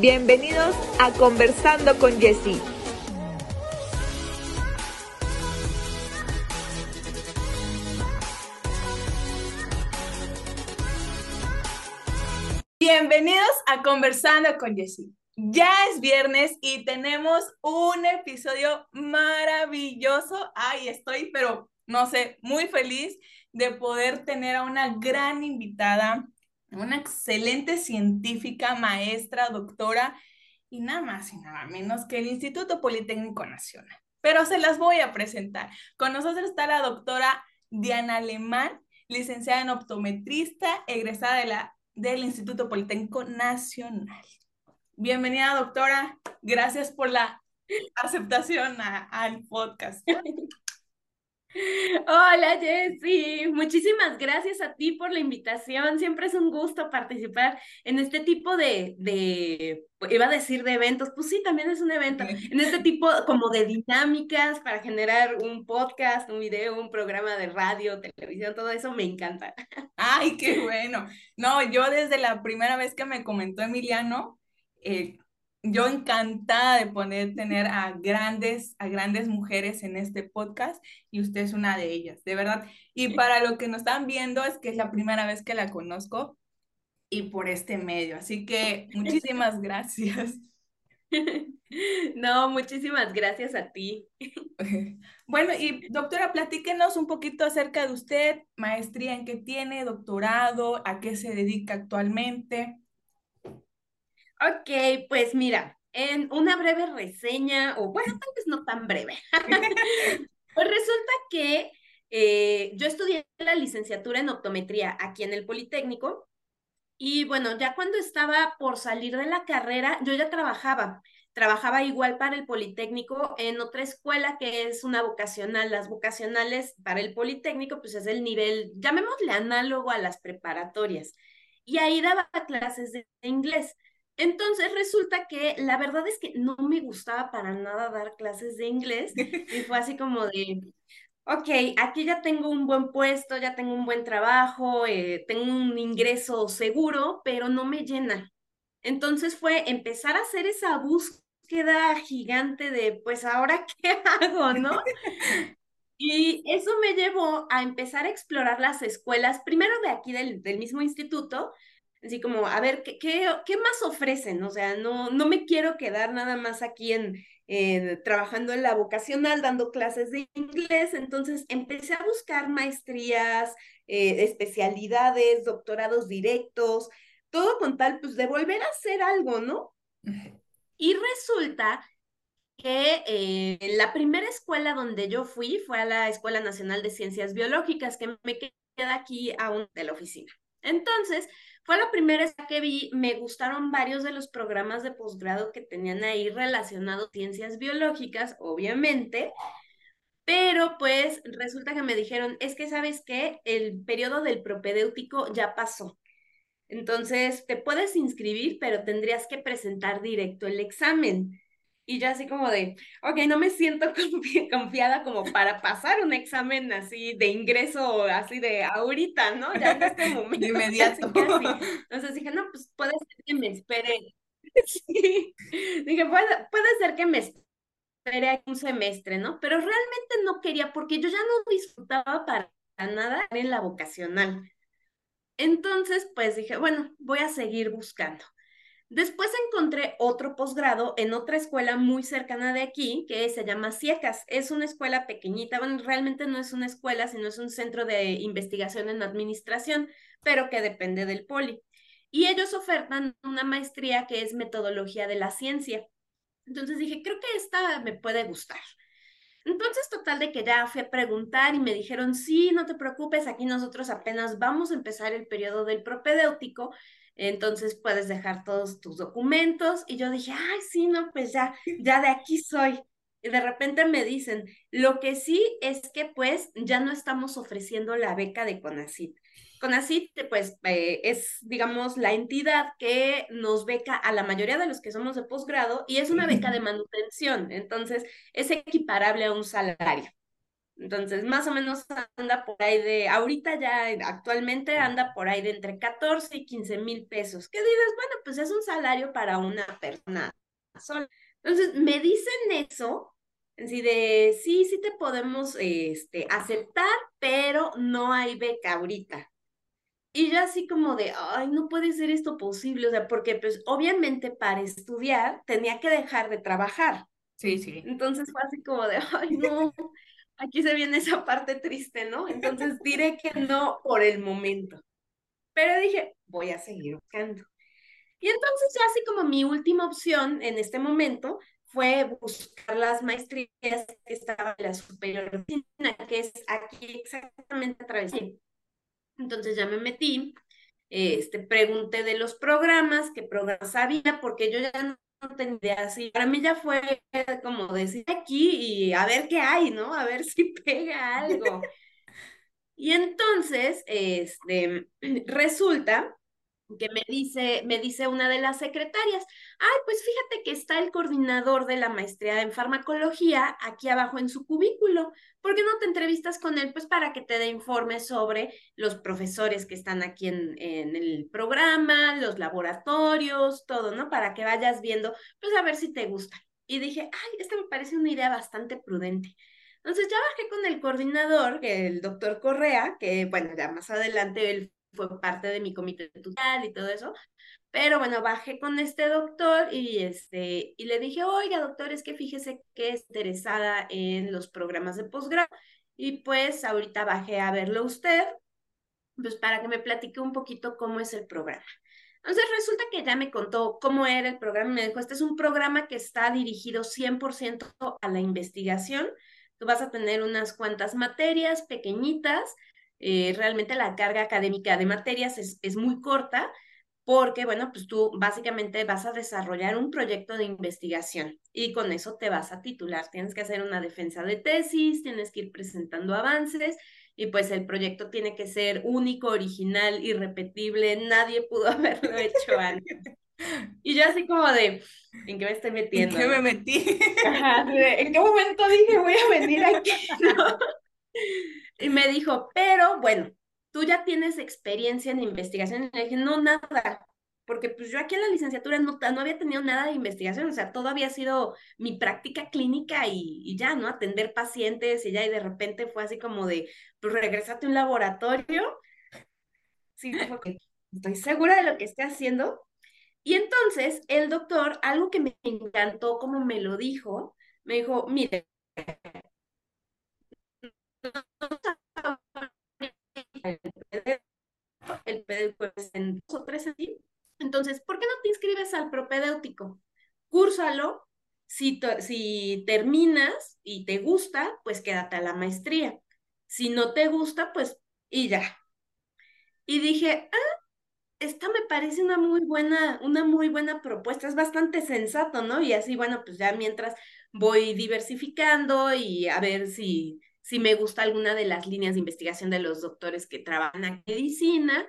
Bienvenidos a Conversando con Jessie. Bienvenidos a Conversando con Jessie. Ya es viernes y tenemos un episodio maravilloso. Ay, estoy, pero no sé, muy feliz de poder tener a una gran invitada, una excelente científica, maestra, doctora y nada más y nada menos que el Instituto Politécnico Nacional. Pero se las voy a presentar. Con nosotros está la doctora Diana Alemán, licenciada en optometrista, egresada de la, del Instituto Politécnico Nacional. Bienvenida, doctora. Gracias por la aceptación al podcast. Hola Jessy, muchísimas gracias a ti por la invitación. Siempre es un gusto participar en este tipo de, de, iba a decir de eventos, pues sí, también es un evento, en este tipo como de dinámicas para generar un podcast, un video, un programa de radio, televisión, todo eso me encanta. Ay, qué bueno. No, yo desde la primera vez que me comentó Emiliano, eh, yo encantada de poder tener a grandes, a grandes mujeres en este podcast y usted es una de ellas, de verdad. Y para lo que nos están viendo es que es la primera vez que la conozco y por este medio. Así que muchísimas gracias. No, muchísimas gracias a ti. Bueno, y doctora, platíquenos un poquito acerca de usted, maestría en qué tiene, doctorado, a qué se dedica actualmente. Ok, pues mira, en una breve reseña, o bueno, tal vez no tan breve. pues resulta que eh, yo estudié la licenciatura en optometría aquí en el Politécnico y bueno, ya cuando estaba por salir de la carrera, yo ya trabajaba. Trabajaba igual para el Politécnico en otra escuela que es una vocacional. Las vocacionales para el Politécnico, pues es el nivel, llamémosle análogo a las preparatorias. Y ahí daba clases de inglés. Entonces resulta que la verdad es que no me gustaba para nada dar clases de inglés y fue así como de, ok, aquí ya tengo un buen puesto, ya tengo un buen trabajo, eh, tengo un ingreso seguro, pero no me llena. Entonces fue empezar a hacer esa búsqueda gigante de, pues ahora, ¿qué hago, no? Y eso me llevó a empezar a explorar las escuelas, primero de aquí del, del mismo instituto, así como, a ver, ¿qué, qué, qué más ofrecen? O sea, no, no me quiero quedar nada más aquí en, trabajando en la vocacional, dando clases de inglés, entonces empecé a buscar maestrías, eh, especialidades, doctorados directos, todo con tal, pues, de volver a hacer algo, ¿no? Y resulta que eh, la primera escuela donde yo fui fue a la Escuela Nacional de Ciencias Biológicas, que me queda aquí aún de la oficina. Entonces, fue la primera que vi, me gustaron varios de los programas de posgrado que tenían ahí relacionados ciencias biológicas, obviamente, pero pues resulta que me dijeron, es que sabes que el periodo del propedéutico ya pasó. Entonces, te puedes inscribir, pero tendrías que presentar directo el examen. Y ya así como de, ok, no me siento confiada como para pasar un examen así de ingreso, así de ahorita, ¿no? Ya en este momento. De inmediato. Entonces dije, no, pues puede ser que me espere. Sí. Dije, puede, puede ser que me espere un semestre, ¿no? Pero realmente no quería porque yo ya no disfrutaba para nada en la vocacional. Entonces, pues dije, bueno, voy a seguir buscando. Después encontré otro posgrado en otra escuela muy cercana de aquí, que se llama CIECAS. Es una escuela pequeñita, bueno, realmente no es una escuela, sino es un centro de investigación en administración, pero que depende del poli. Y ellos ofertan una maestría que es metodología de la ciencia. Entonces dije, creo que esta me puede gustar. Entonces, total de que ya fui a preguntar y me dijeron, sí, no te preocupes, aquí nosotros apenas vamos a empezar el periodo del propedéutico, entonces puedes dejar todos tus documentos. Y yo dije, ay, sí, no, pues ya, ya de aquí soy. Y de repente me dicen, lo que sí es que pues ya no estamos ofreciendo la beca de CONACIT. CONACIT, pues, eh, es, digamos, la entidad que nos beca a la mayoría de los que somos de posgrado y es una beca de manutención, entonces es equiparable a un salario. Entonces, más o menos anda por ahí de, ahorita ya actualmente anda por ahí de entre 14 y 15 mil pesos. ¿Qué dices? Bueno, pues es un salario para una persona sola. Entonces, me dicen eso, así de, sí, sí te podemos este, aceptar, pero no hay beca ahorita. Y yo así como de, ay, no puede ser esto posible, o sea, porque pues obviamente para estudiar tenía que dejar de trabajar. Sí, sí. Entonces fue así como de, ay, no, aquí se viene esa parte triste, ¿no? Entonces diré que no por el momento. Pero dije, voy a seguir buscando. Y entonces ya así como mi última opción en este momento fue buscar las maestrías que estaban en la superior que es aquí exactamente a través de entonces ya me metí, este, pregunté de los programas, qué programas había, porque yo ya no tenía idea. Para mí ya fue como decir aquí y a ver qué hay, ¿no? A ver si pega algo. Y entonces, este, resulta que me dice, me dice una de las secretarias, ay, pues fíjate que está el coordinador de la maestría en farmacología aquí abajo en su cubículo. ¿Por qué no te entrevistas con él? Pues para que te dé informes sobre los profesores que están aquí en, en el programa, los laboratorios, todo, ¿no? Para que vayas viendo, pues a ver si te gusta. Y dije, ay, esta me parece una idea bastante prudente. Entonces ya bajé con el coordinador, el doctor Correa, que bueno, ya más adelante él fue parte de mi comité tutorial y todo eso. Pero bueno, bajé con este doctor y, este, y le dije, oiga, doctor, es que fíjese que es interesada en los programas de posgrado. Y pues ahorita bajé a verlo usted, pues para que me platique un poquito cómo es el programa. Entonces resulta que ya me contó cómo era el programa. Me dijo, este es un programa que está dirigido 100% a la investigación. Tú vas a tener unas cuantas materias pequeñitas eh, realmente la carga académica de materias es, es muy corta porque, bueno, pues tú básicamente vas a desarrollar un proyecto de investigación y con eso te vas a titular. Tienes que hacer una defensa de tesis, tienes que ir presentando avances y pues el proyecto tiene que ser único, original, irrepetible, nadie pudo haberlo hecho antes. Y yo así como de, ¿en qué me estoy metiendo? ¿En qué me metí? ¿En qué momento dije voy a venir aquí? ¿No? Y me dijo, pero bueno, tú ya tienes experiencia en investigación. Y le dije, no, nada, porque pues yo aquí en la licenciatura no, no había tenido nada de investigación, o sea, todo había sido mi práctica clínica y, ya, ¿no? Atender pacientes y ya, y de repente fue así como de, pues regresate a un laboratorio. Sí, estoy segura de lo que estoy haciendo. Y entonces el doctor, algo que me encantó como me lo dijo, me dijo, mire, el pues, en dos o tres así. Entonces, ¿por qué no te inscribes al propedéutico? Cúrsalo. Si, si terminas y te gusta, pues quédate a la maestría. Si no te gusta, pues y ya. Y dije, ah, esta me parece una muy buena, una muy buena propuesta, es bastante sensato, ¿no? Y así, bueno, pues ya mientras voy diversificando y a ver si, si me gusta alguna de las líneas de investigación de los doctores que trabajan en medicina.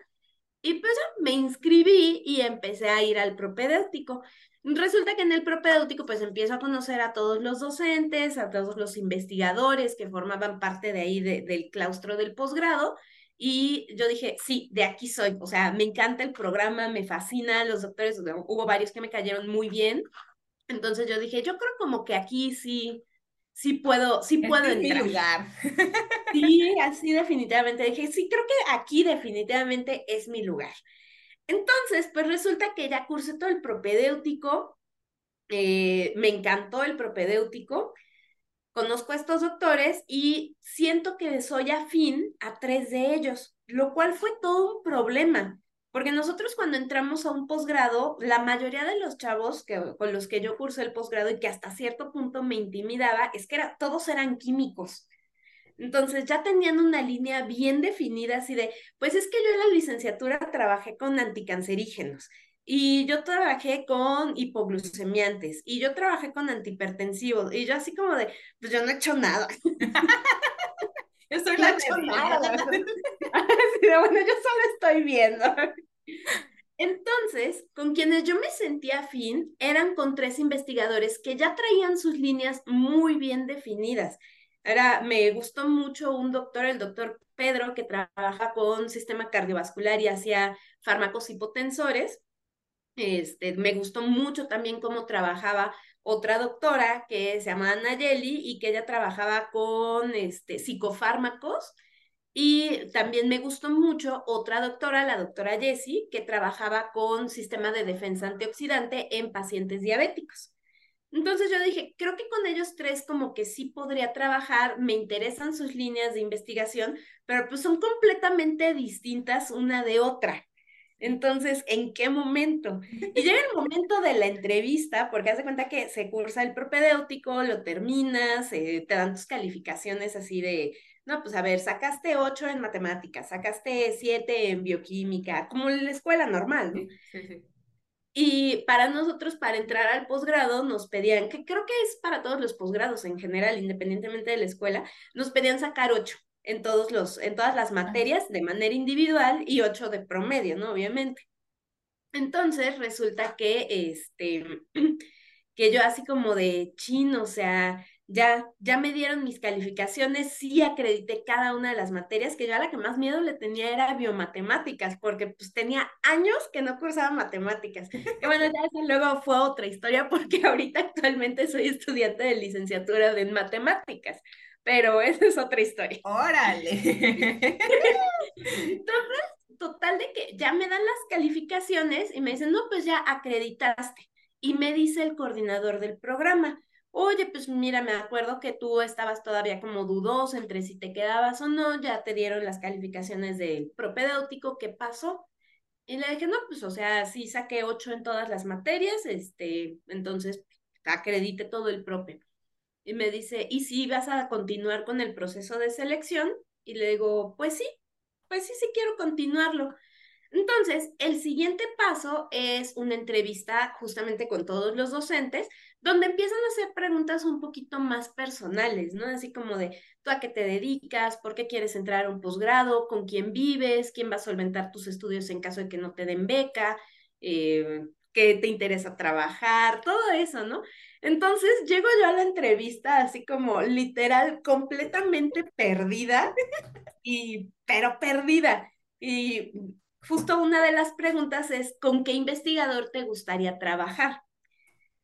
Y pues me inscribí y empecé a ir al propedéutico. Resulta que en el propedéutico pues empiezo a conocer a todos los docentes, a todos los investigadores que formaban parte de ahí del claustro del posgrado. Y yo dije, sí, de aquí soy. O sea, me encanta el programa, me fascina, los doctores, hubo varios que me cayeron muy bien. Entonces yo dije, yo creo como que aquí sí, sí puedo, sí puedo este entrar. mi lugar. Sí, así definitivamente. Dije, sí, creo que aquí definitivamente es mi lugar. Entonces, pues resulta que ya cursé todo el propedéutico, eh, me encantó el propedéutico, conozco a estos doctores y siento que soy afín a tres de ellos, lo cual fue todo un problema, porque nosotros cuando entramos a un posgrado, la mayoría de los chavos que, con los que yo cursé el posgrado y que hasta cierto punto me intimidaba, es que era, todos eran químicos. Entonces ya tenían una línea bien definida así de, pues es que yo en la licenciatura trabajé con anticancerígenos y yo trabajé con hipoglucemiantes y yo trabajé con antihipertensivos y yo así como de, pues yo no he hecho nada. Yo soy la bueno, yo solo estoy viendo. Entonces, con quienes yo me sentía afín eran con tres investigadores que ya traían sus líneas muy bien definidas. Era, me gustó mucho un doctor, el doctor Pedro, que trabaja con sistema cardiovascular y hacía fármacos hipotensores. Este, me gustó mucho también cómo trabajaba otra doctora que se llama Nayeli y que ella trabajaba con este, psicofármacos. Y también me gustó mucho otra doctora, la doctora Jessie, que trabajaba con sistema de defensa antioxidante en pacientes diabéticos. Entonces yo dije, creo que con ellos tres como que sí podría trabajar, me interesan sus líneas de investigación, pero pues son completamente distintas una de otra. Entonces, ¿en qué momento? Y llega el momento de la entrevista, porque hace cuenta que se cursa el propedéutico, lo terminas, te dan tus calificaciones así de, no, pues a ver, sacaste ocho en matemáticas, sacaste siete en bioquímica, como en la escuela normal, ¿no? Sí, sí. Y para nosotros, para entrar al posgrado, nos pedían, que creo que es para todos los posgrados en general, independientemente de la escuela, nos pedían sacar ocho en, todos los, en todas las materias de manera individual y ocho de promedio, ¿no? Obviamente. Entonces, resulta que, este, que yo así como de chino, o sea, ya, ya me dieron mis calificaciones, sí acredité cada una de las materias, que yo a la que más miedo le tenía era biomatemáticas, porque pues tenía años que no cursaba matemáticas. Y bueno, ya eso luego fue otra historia, porque ahorita actualmente soy estudiante de licenciatura en matemáticas, pero esa es otra historia. Órale. Entonces, total de que ya me dan las calificaciones y me dicen, no, pues ya acreditaste. Y me dice el coordinador del programa, oye, pues mira, me acuerdo que tú estabas todavía como dudoso entre si te quedabas o no, ya te dieron las calificaciones del propedéutico, ¿qué pasó? Y le dije, no, pues o sea, sí saqué ocho en todas las materias, este, entonces acredite todo el prope. Y me dice, ¿y si vas a continuar con el proceso de selección? Y le digo, pues sí, pues sí, sí quiero continuarlo. Entonces, el siguiente paso es una entrevista justamente con todos los docentes, donde empiezan a hacer preguntas un poquito más personales, ¿no? Así como de, ¿tú a qué te dedicas? ¿Por qué quieres entrar a un posgrado? ¿Con quién vives? ¿Quién va a solventar tus estudios en caso de que no te den beca? Eh, ¿Qué te interesa trabajar? Todo eso, ¿no? Entonces llego yo a la entrevista así como literal, completamente perdida, y, pero perdida. Y justo una de las preguntas es, ¿con qué investigador te gustaría trabajar?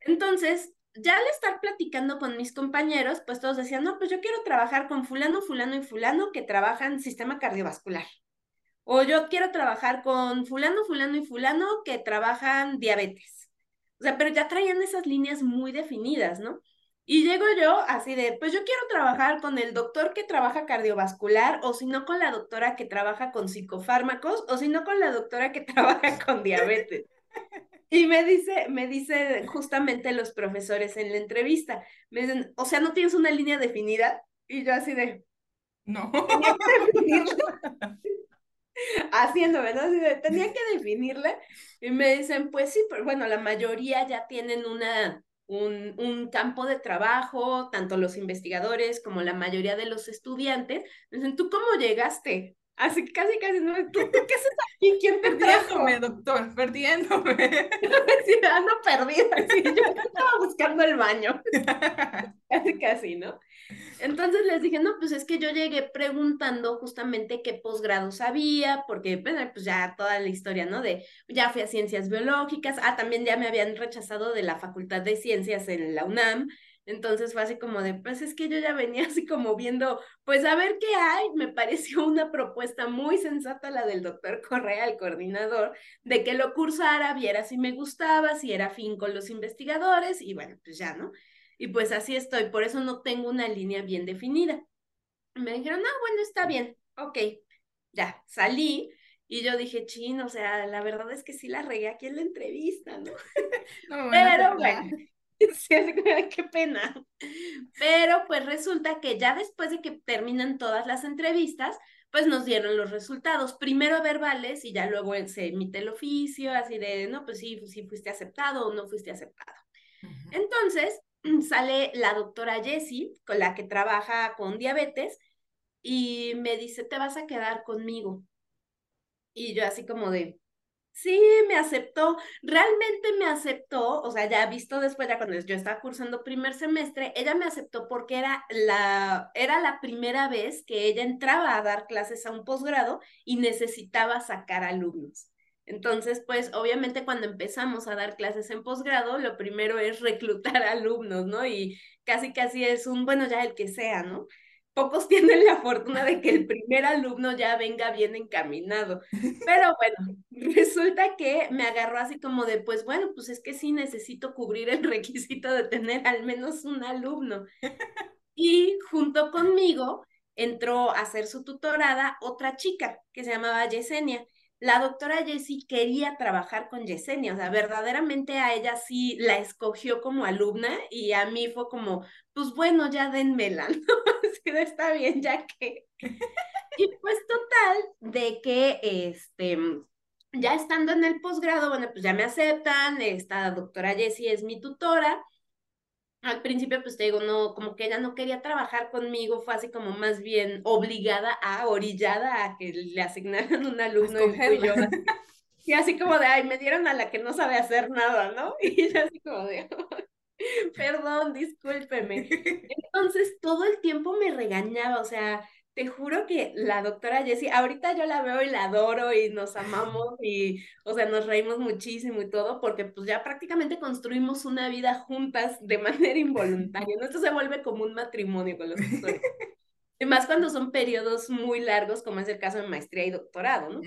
Entonces, ya al estar platicando con mis compañeros, pues todos decían, no, pues yo quiero trabajar con fulano, fulano y fulano que trabajan sistema cardiovascular. O yo quiero trabajar con fulano, fulano y fulano que trabajan diabetes. O sea, pero ya traían esas líneas muy definidas, ¿no? Y llego yo así de, pues yo quiero trabajar con el doctor que trabaja cardiovascular, o si no con la doctora que trabaja con psicofármacos, o si no con la doctora que trabaja con diabetes. Y me dice, me dice justamente los profesores en la entrevista, me dicen, o sea, ¿no tienes una línea definida? Y yo así de, no. Haciendo, ¿verdad? Así de, tenía que definirla. Y me dicen, pues sí, pero bueno, la mayoría ya tienen una, un, un, campo de trabajo, tanto los investigadores como la mayoría de los estudiantes. Me dicen, ¿tú cómo llegaste? Así casi, casi, no, ¿tú, ¿tú qué haces aquí? ¿Quién te Perdiéndome, doctor, perdiéndome. sí, ando perdida, sí, yo estaba buscando el baño. casi, casi, ¿no? Entonces les dije, no, pues es que yo llegué preguntando justamente qué posgrados había, porque pues ya toda la historia, ¿no? De, ya fui a ciencias biológicas, ah, también ya me habían rechazado de la Facultad de Ciencias en la UNAM, entonces fue así como de, pues es que yo ya venía así como viendo, pues a ver qué hay. Me pareció una propuesta muy sensata la del doctor Correa, el coordinador, de que lo cursara, viera si me gustaba, si era fin con los investigadores y bueno, pues ya, ¿no? Y pues así estoy, por eso no tengo una línea bien definida. Me dijeron, ah, bueno, está bien, ok, ya, salí. Y yo dije, chin, o sea, la verdad es que sí la regué aquí en la entrevista, ¿no? no Pero bueno, Sí, qué pena. Pero pues resulta que ya después de que terminan todas las entrevistas, pues nos dieron los resultados. Primero verbales y ya luego se emite el oficio, así de, no, pues sí, sí fuiste aceptado o no fuiste aceptado. Entonces sale la doctora Jessie, con la que trabaja con diabetes, y me dice, te vas a quedar conmigo. Y yo así como de, Sí, me aceptó, realmente me aceptó, o sea, ya visto después, ya cuando yo estaba cursando primer semestre, ella me aceptó porque era la, era la primera vez que ella entraba a dar clases a un posgrado y necesitaba sacar alumnos. Entonces, pues obviamente cuando empezamos a dar clases en posgrado, lo primero es reclutar alumnos, ¿no? Y casi, casi es un, bueno, ya el que sea, ¿no? Pocos tienen la fortuna de que el primer alumno ya venga bien encaminado. Pero bueno, resulta que me agarró así como de, pues bueno, pues es que sí necesito cubrir el requisito de tener al menos un alumno. Y junto conmigo entró a hacer su tutorada otra chica que se llamaba Yesenia la doctora Jessie quería trabajar con Yesenia, o sea, verdaderamente a ella sí la escogió como alumna y a mí fue como, pues bueno, ya denmela, ¿no? Así está bien, ya que. Y pues total, de que este, ya estando en el posgrado, bueno, pues ya me aceptan, esta doctora Jessie es mi tutora, al principio, pues te digo, no, como que ella no quería trabajar conmigo, fue así como más bien obligada a, orillada a que le asignaran un alumno y yo y así como de, ay, me dieron a la que no sabe hacer nada, ¿no? Y yo así como de, perdón, discúlpeme. Entonces, todo el tiempo me regañaba, o sea, te juro que la doctora Jessie, ahorita yo la veo y la adoro y nos amamos y, o sea, nos reímos muchísimo y todo, porque pues ya prácticamente construimos una vida juntas de manera involuntaria, ¿no? Esto se vuelve como un matrimonio con los doctores. y más cuando son periodos muy largos, como es el caso de maestría y doctorado, ¿no?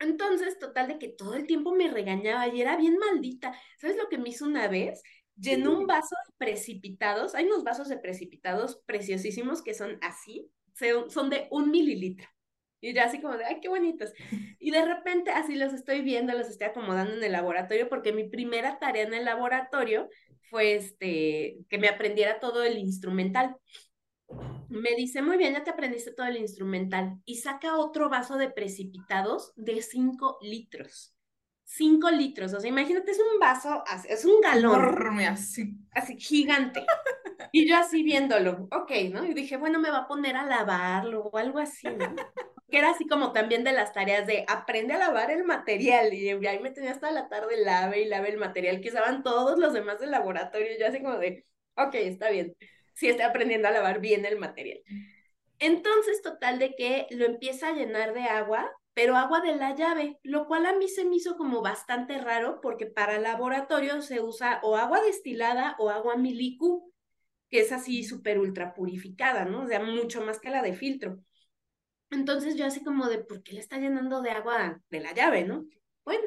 Entonces, total de que todo el tiempo me regañaba y era bien maldita. ¿Sabes lo que me hizo una vez? Llenó un vaso de precipitados. Hay unos vasos de precipitados preciosísimos que son así, son de un mililitro. Y ya así como de, ay, qué bonitos. Y de repente así los estoy viendo, los estoy acomodando en el laboratorio, porque mi primera tarea en el laboratorio fue este, que me aprendiera todo el instrumental. Me dice, muy bien, ya te aprendiste todo el instrumental. Y saca otro vaso de precipitados de 5 litros. 5 litros, o sea, imagínate, es un vaso, es un galón. así. Así, gigante. Y yo así viéndolo, ok, ¿no? Y dije, bueno, me va a poner a lavarlo o algo así, ¿no? Que era así como también de las tareas de aprende a lavar el material. Y ahí me tenía hasta la tarde lave y lave el material que usaban todos los demás del laboratorio. Y yo así como de, ok, está bien. Sí, estoy aprendiendo a lavar bien el material. Entonces, total de que lo empieza a llenar de agua, pero agua de la llave, lo cual a mí se me hizo como bastante raro porque para laboratorio se usa o agua destilada o agua milicu que es así súper ultra purificada, ¿no? O sea, mucho más que la de filtro. Entonces yo así como de, ¿por qué le está llenando de agua de la llave, no? Bueno,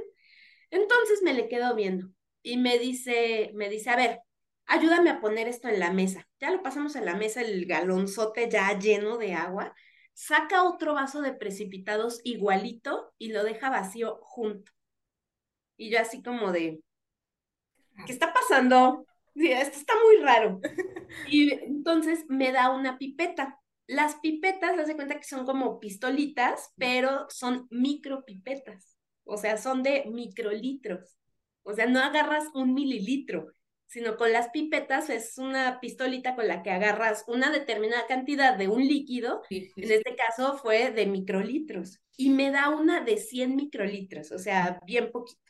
entonces me le quedo viendo y me dice, me dice, a ver, ayúdame a poner esto en la mesa. Ya lo pasamos en la mesa, el galonzote ya lleno de agua. Saca otro vaso de precipitados igualito y lo deja vacío junto. Y yo así como de, ¿qué está pasando? Esto está muy raro. Y entonces me da una pipeta. Las pipetas, se cuenta que son como pistolitas, pero son micropipetas. O sea, son de microlitros. O sea, no agarras un mililitro, sino con las pipetas es una pistolita con la que agarras una determinada cantidad de un líquido. En este caso fue de microlitros. Y me da una de 100 microlitros, o sea, bien poquito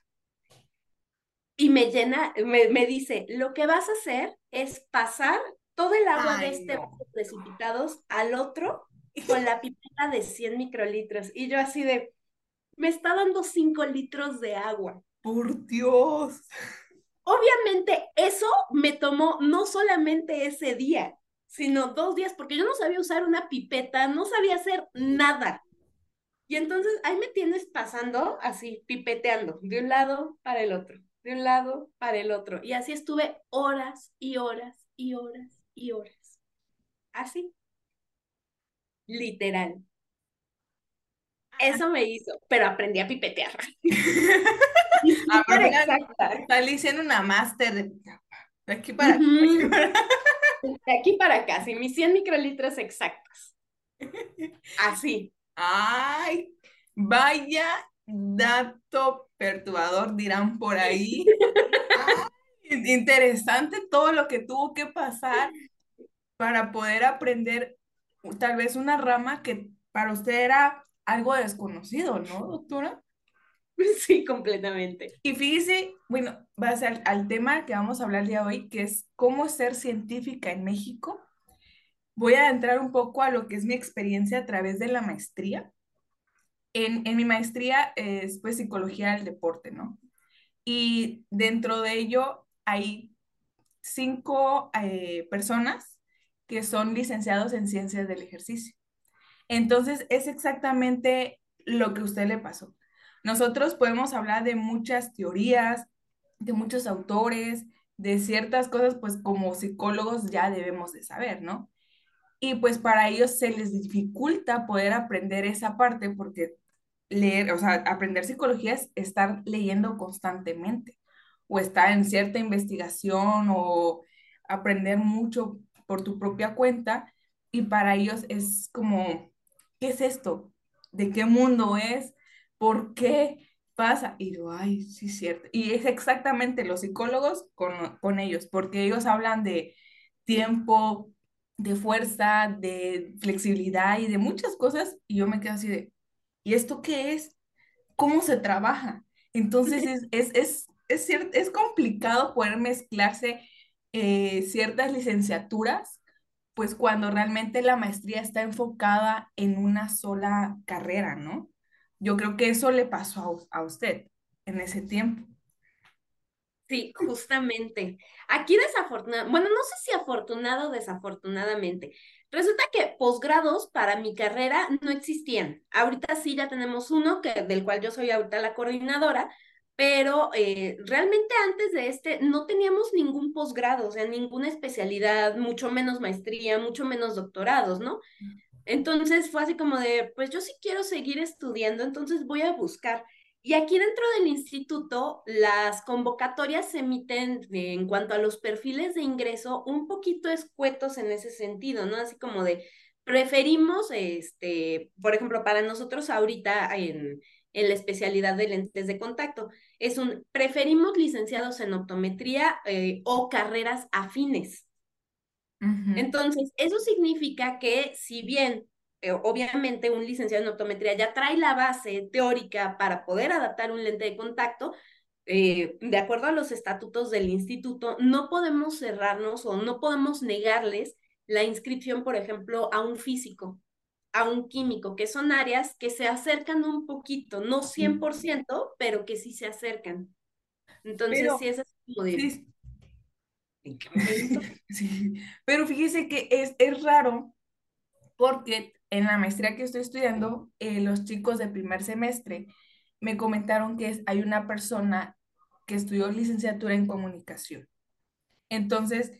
y me llena, me, dice, lo que vas a hacer es pasar todo el agua de este no. precipitados al otro con la pipeta de 100 microlitros. Y yo así de, me está dando 5 litros de agua. Por Dios. Obviamente eso me tomó no solamente ese día, sino dos días, porque yo no sabía usar una pipeta, no sabía hacer nada. Y entonces ahí me tienes pasando así, pipeteando, de un lado para el otro, de un lado para el otro. Y así estuve horas y horas y horas y horas. Así. Literal. Eso me hizo, pero aprendí a pipetear. exacta. Siendo una máster de, aquí para acá. De aquí para acá, sí, mis 100 microlitros exactos. Así. Ay, vaya dato perturbador, dirán por ahí. interesante todo lo que tuvo que pasar para poder aprender tal vez una rama que para usted era algo desconocido, ¿no, doctora? Sí, completamente. Y fíjese, bueno, va a ser al tema que vamos a hablar de hoy, que es cómo ser científica en México. Voy a entrar un poco a lo que es mi experiencia a través de la maestría. En, en mi maestría es pues psicología del deporte, ¿no? Y dentro de ello hay cinco eh, personas que son licenciados en ciencias del ejercicio. Entonces, es exactamente lo que a usted le pasó. Nosotros podemos hablar de muchas teorías, de muchos autores, de ciertas cosas, pues como psicólogos ya debemos de saber, ¿no? Y pues para ellos se les dificulta poder aprender esa parte porque leer, o sea, aprender psicología es estar leyendo constantemente o estar en cierta investigación o aprender mucho por tu propia cuenta y para ellos es como, ¿qué es esto? ¿De qué mundo es? ¿Por qué pasa? Y yo, ay, sí cierto. Y es exactamente los psicólogos con, con ellos, porque ellos hablan de tiempo, de fuerza, de flexibilidad y de muchas cosas y yo me quedo así de, ¿y esto qué es? ¿Cómo se trabaja? Entonces es, es, es, es, es complicado poder mezclarse eh, ciertas licenciaturas, pues cuando realmente la maestría está enfocada en una sola carrera, ¿no? Yo creo que eso le pasó a, a usted en ese tiempo. Sí, justamente. Aquí desafortunadamente, bueno, no sé si afortunado o desafortunadamente, resulta que posgrados para mi carrera no existían. Ahorita sí ya tenemos uno, que, del cual yo soy ahorita la coordinadora, pero eh, realmente antes de este no teníamos ningún posgrado, o sea, ninguna especialidad, mucho menos maestría, mucho menos doctorados, ¿no? Entonces fue así como de, pues yo sí quiero seguir estudiando, entonces voy a buscar. Y aquí dentro del instituto, las convocatorias se emiten en cuanto a los perfiles de ingreso un poquito escuetos en ese sentido, ¿no? Así como de, preferimos, este, por ejemplo, para nosotros ahorita en, en la especialidad de lentes de contacto, es un, preferimos licenciados en optometría eh, o carreras afines. Entonces, eso significa que si bien eh, obviamente un licenciado en optometría ya trae la base teórica para poder adaptar un lente de contacto, eh, de acuerdo a los estatutos del instituto, no podemos cerrarnos o no podemos negarles la inscripción, por ejemplo, a un físico, a un químico, que son áreas que se acercan un poquito, no 100%, pero que sí se acercan. Entonces, pero, sí es como de... Sí. Pero fíjese que es, es raro porque en la maestría que estoy estudiando, eh, los chicos de primer semestre me comentaron que hay una persona que estudió licenciatura en comunicación. Entonces,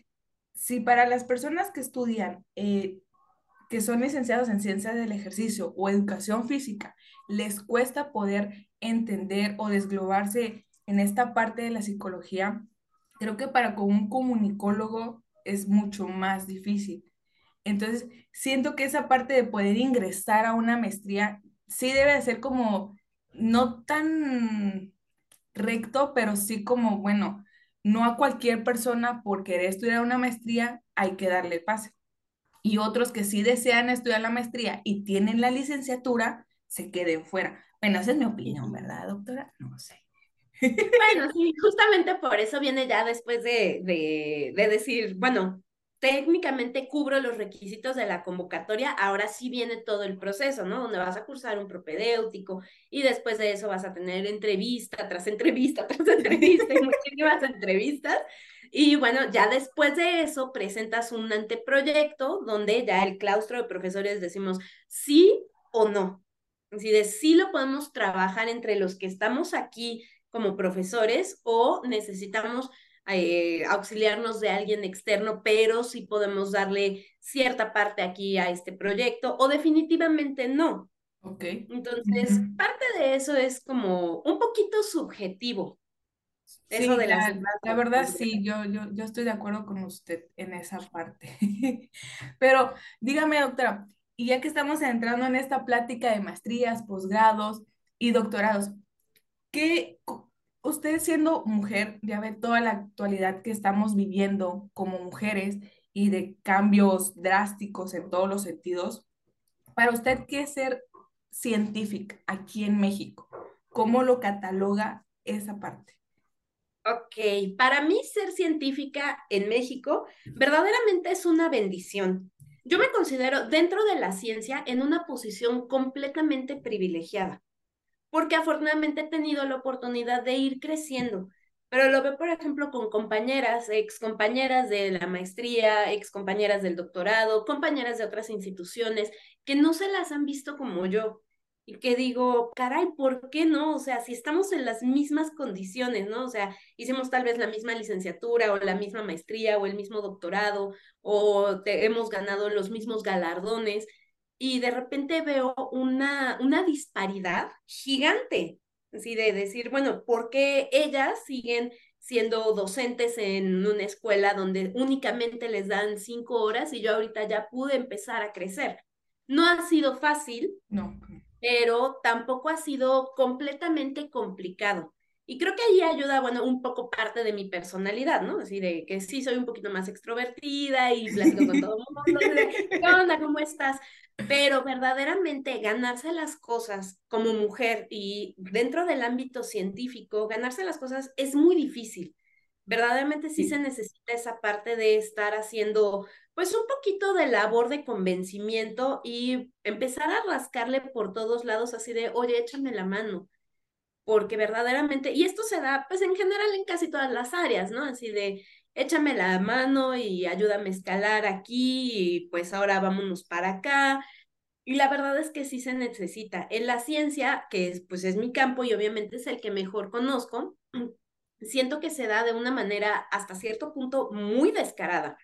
si para las personas que estudian, eh, que son licenciados en ciencias del ejercicio o educación física, les cuesta poder entender o desglobarse en esta parte de la psicología, creo que para un comunicólogo es mucho más difícil. Entonces, siento que esa parte de poder ingresar a una maestría sí debe de ser como no tan recto, pero sí como, bueno, no a cualquier persona por querer estudiar una maestría hay que darle pase. Y otros que sí desean estudiar la maestría y tienen la licenciatura, se queden fuera. Bueno, esa es mi opinión, ¿verdad, doctora? No sé. Bueno, sí, justamente por eso viene ya después de, de, de decir, bueno, técnicamente cubro los requisitos de la convocatoria, ahora sí viene todo el proceso, ¿no? Donde vas a cursar un propedéutico y después de eso vas a tener entrevista tras entrevista tras entrevista y muchísimas entrevistas. Y bueno, ya después de eso presentas un anteproyecto donde ya el claustro de profesores decimos sí o no. Si de sí lo podemos trabajar entre los que estamos aquí como profesores o necesitamos eh, auxiliarnos de alguien externo, pero sí podemos darle cierta parte aquí a este proyecto o definitivamente no. Ok. Entonces, parte de eso es como un poquito subjetivo. Eso de la, la, verdad sí, yo, yo, yo estoy de acuerdo con usted en esa parte. Pero dígame, doctora, y ya que estamos entrando en esta plática de maestrías, posgrados y doctorados, ¿qué, usted siendo mujer, ya ve toda la actualidad que estamos viviendo como mujeres y de cambios drásticos en todos los sentidos, para usted, ¿qué es ser científica aquí en México? ¿Cómo lo cataloga esa parte? Ok, para mí ser científica en México verdaderamente es una bendición. Yo me considero dentro de la ciencia en una posición completamente privilegiada, porque afortunadamente he tenido la oportunidad de ir creciendo, pero lo veo, por ejemplo, con compañeras, ex compañeras de la maestría, ex compañeras del doctorado, compañeras de otras instituciones, que no se las han visto como yo. Y que digo, caray, ¿por qué no? O sea, si estamos en las mismas condiciones, ¿no? O sea, hicimos tal vez la misma licenciatura o la misma maestría o el mismo doctorado o hemos ganado los mismos galardones y de repente veo una, una disparidad gigante Así de decir, bueno, ¿por qué ellas siguen siendo docentes en una escuela donde únicamente les dan cinco horas y yo ahorita ya pude empezar a crecer? No ha sido fácil, no. Pero tampoco ha sido completamente complicado. Y creo que ahí ayuda, bueno, un poco parte de mi personalidad, ¿no? Así de que sí soy un poquito más extrovertida y platico con todo mundo. ¿Cómo estás? Pero verdaderamente ganarse las cosas como mujer y dentro del ámbito científico, ganarse las cosas es muy difícil. Verdaderamente sí, se necesita esa parte de estar haciendo pues un poquito de labor de convencimiento y empezar a rascarle por todos lados así de, oye, échame la mano porque verdaderamente, y esto se da pues en general en casi todas las áreas, ¿no? Así de, échame la mano y ayúdame a escalar aquí y pues ahora vámonos para acá. Y la verdad es que sí se necesita. En la ciencia, que es, pues es mi campo y obviamente es el que mejor conozco, siento que se da de una manera hasta cierto punto muy descarada.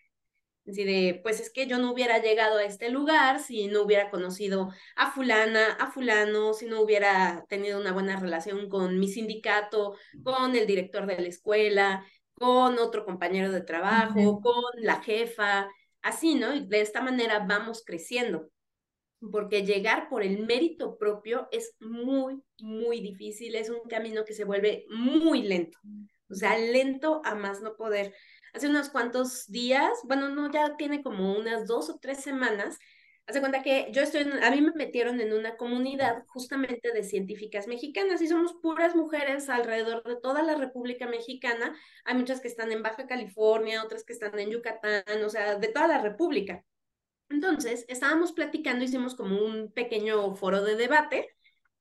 Así de, pues es que yo no hubiera llegado a este lugar si no hubiera conocido a fulana, a fulano, si no hubiera tenido una buena relación con mi sindicato, con el director de la escuela, con otro compañero de trabajo, con la jefa, así, ¿no? Y de esta manera vamos creciendo, porque llegar por el mérito propio es muy, muy difícil, es un camino que se vuelve muy lento, o sea, lento a más no poder hace unos cuantos días, bueno, no, ya tiene como unas dos o tres semanas, hace cuenta que yo estoy, a mí me metieron en una comunidad justamente de científicas mexicanas y somos puras mujeres alrededor de toda la República Mexicana. Hay muchas que están en Baja California, otras que están en Yucatán, o sea, de toda la República. Entonces, estábamos platicando, hicimos como un pequeño foro de debate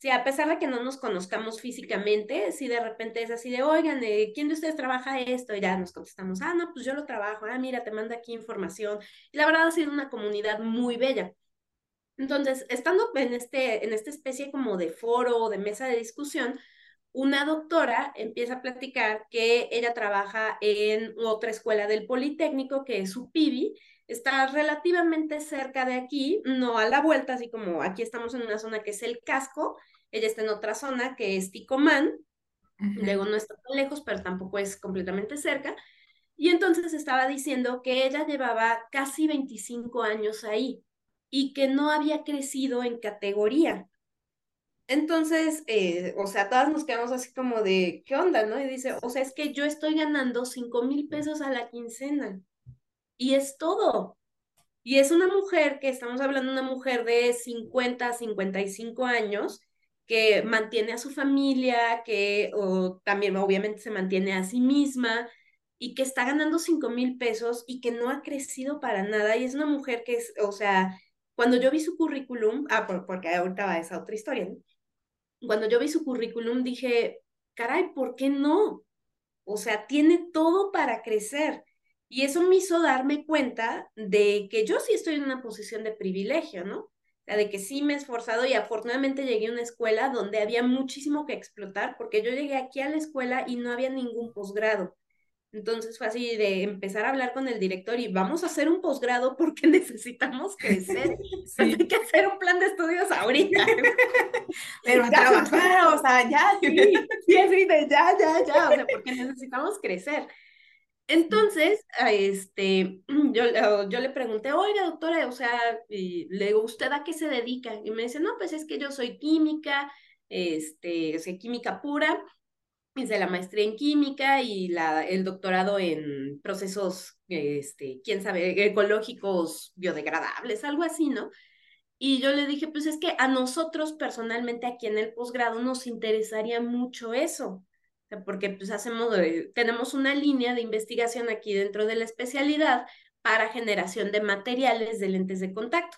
Sí, a pesar de que no nos conozcamos físicamente, si de repente es así de, oigan, ¿quién de ustedes trabaja esto? Y ya nos contestamos, ah, no, pues yo lo trabajo, ah, mira, te manda aquí información. Y la verdad ha sido una comunidad muy bella. Entonces, estando en, este, en esta especie como de foro o de mesa de discusión, una doctora empieza a platicar que ella trabaja en otra escuela del Politécnico, que es su PIBI, está relativamente cerca de aquí, no a la vuelta, así como aquí estamos en una zona que es el casco, ella está en otra zona que es Ticomán, luego no está tan lejos, pero tampoco es completamente cerca. Y entonces estaba diciendo que ella llevaba casi 25 años ahí y que no había crecido en categoría. Entonces, eh, o sea, todas nos quedamos así como de, ¿qué onda? ¿No? Y dice, o sea, es que yo estoy ganando 5 mil pesos a la quincena y es todo. Y es una mujer que estamos hablando una mujer de 50, 55 años que mantiene a su familia, que o, también obviamente se mantiene a sí misma y que está ganando 5 mil pesos y que no ha crecido para nada. Y es una mujer que es, o sea, cuando yo vi su currículum, ah, porque ahorita va esa otra historia, cuando yo vi su currículum dije, caray, ¿por qué no? O sea, tiene todo para crecer. Y eso me hizo darme cuenta de que yo sí estoy en una posición de privilegio, ¿no? la de que sí me he esforzado y afortunadamente llegué a una escuela donde había muchísimo que explotar, porque yo llegué aquí a la escuela y no había ningún posgrado. Entonces fue así de empezar a hablar con el director y vamos a hacer un posgrado porque necesitamos crecer. Hay que hacer un plan de estudios ahorita. Pero a trabajar, o sea, ya, sí, sí, así de ya, ya, ya, o sea, porque necesitamos crecer. Entonces, este, yo, yo le pregunté, oiga, doctora, o sea, y le digo, ¿usted a qué se dedica? Y me dice, no, pues es que yo soy química, este, o química pura, hice la maestría en química y la, el doctorado en procesos, este, quién sabe, ecológicos biodegradables, algo así, ¿no? Y yo le dije, pues es que a nosotros personalmente aquí en el posgrado nos interesaría mucho eso, porque pues hacemos, tenemos una línea de investigación aquí dentro de la especialidad para generación de materiales de lentes de contacto.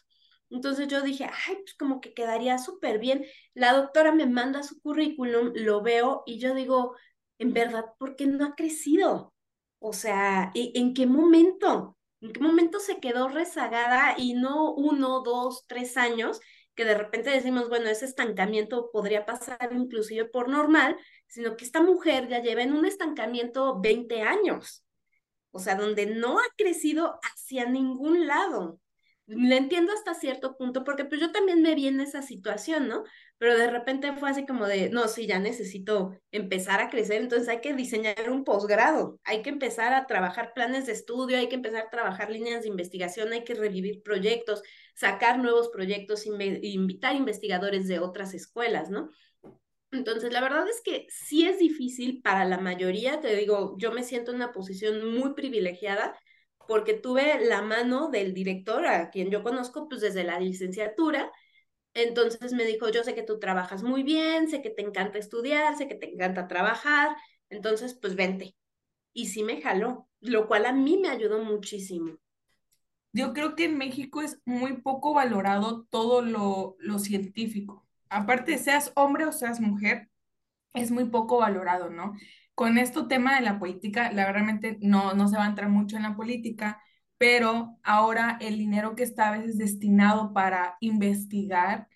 Entonces yo dije, ay, pues como que quedaría súper bien. La doctora me manda su currículum, lo veo y yo digo, en verdad, ¿por qué no ha crecido? O sea, ¿en qué momento? ¿En qué momento se quedó rezagada y no uno, dos, tres años? que de repente decimos, bueno, ese estancamiento podría pasar inclusive por normal, sino que esta mujer ya lleva en un estancamiento 20 años, o sea, donde no ha crecido hacia ningún lado le entiendo hasta cierto punto, porque pues yo también me vi en esa situación, ¿no? Pero de repente fue así como de, no, sí, ya necesito empezar a crecer, entonces hay que diseñar un posgrado, hay que empezar a trabajar planes de estudio, hay que empezar a trabajar líneas de investigación, hay que revivir proyectos, sacar nuevos proyectos, invitar investigadores de otras escuelas, ¿no? Entonces, la verdad es que sí es difícil para la mayoría, te digo, yo me siento en una posición muy privilegiada porque tuve la mano del director, a quien yo conozco pues desde la licenciatura. Entonces me dijo, yo sé que tú trabajas muy bien, sé que te encanta estudiar, sé que te encanta trabajar, entonces pues vente. Y sí me jaló, lo cual a mí me ayudó muchísimo. Yo creo que en México es muy poco valorado todo lo, lo científico. Aparte, seas hombre o seas mujer, es muy poco valorado, ¿no? Con esto tema de la política, la realmente no, no se va a entrar mucho en la política, pero ahora el dinero que está a veces destinado para investigar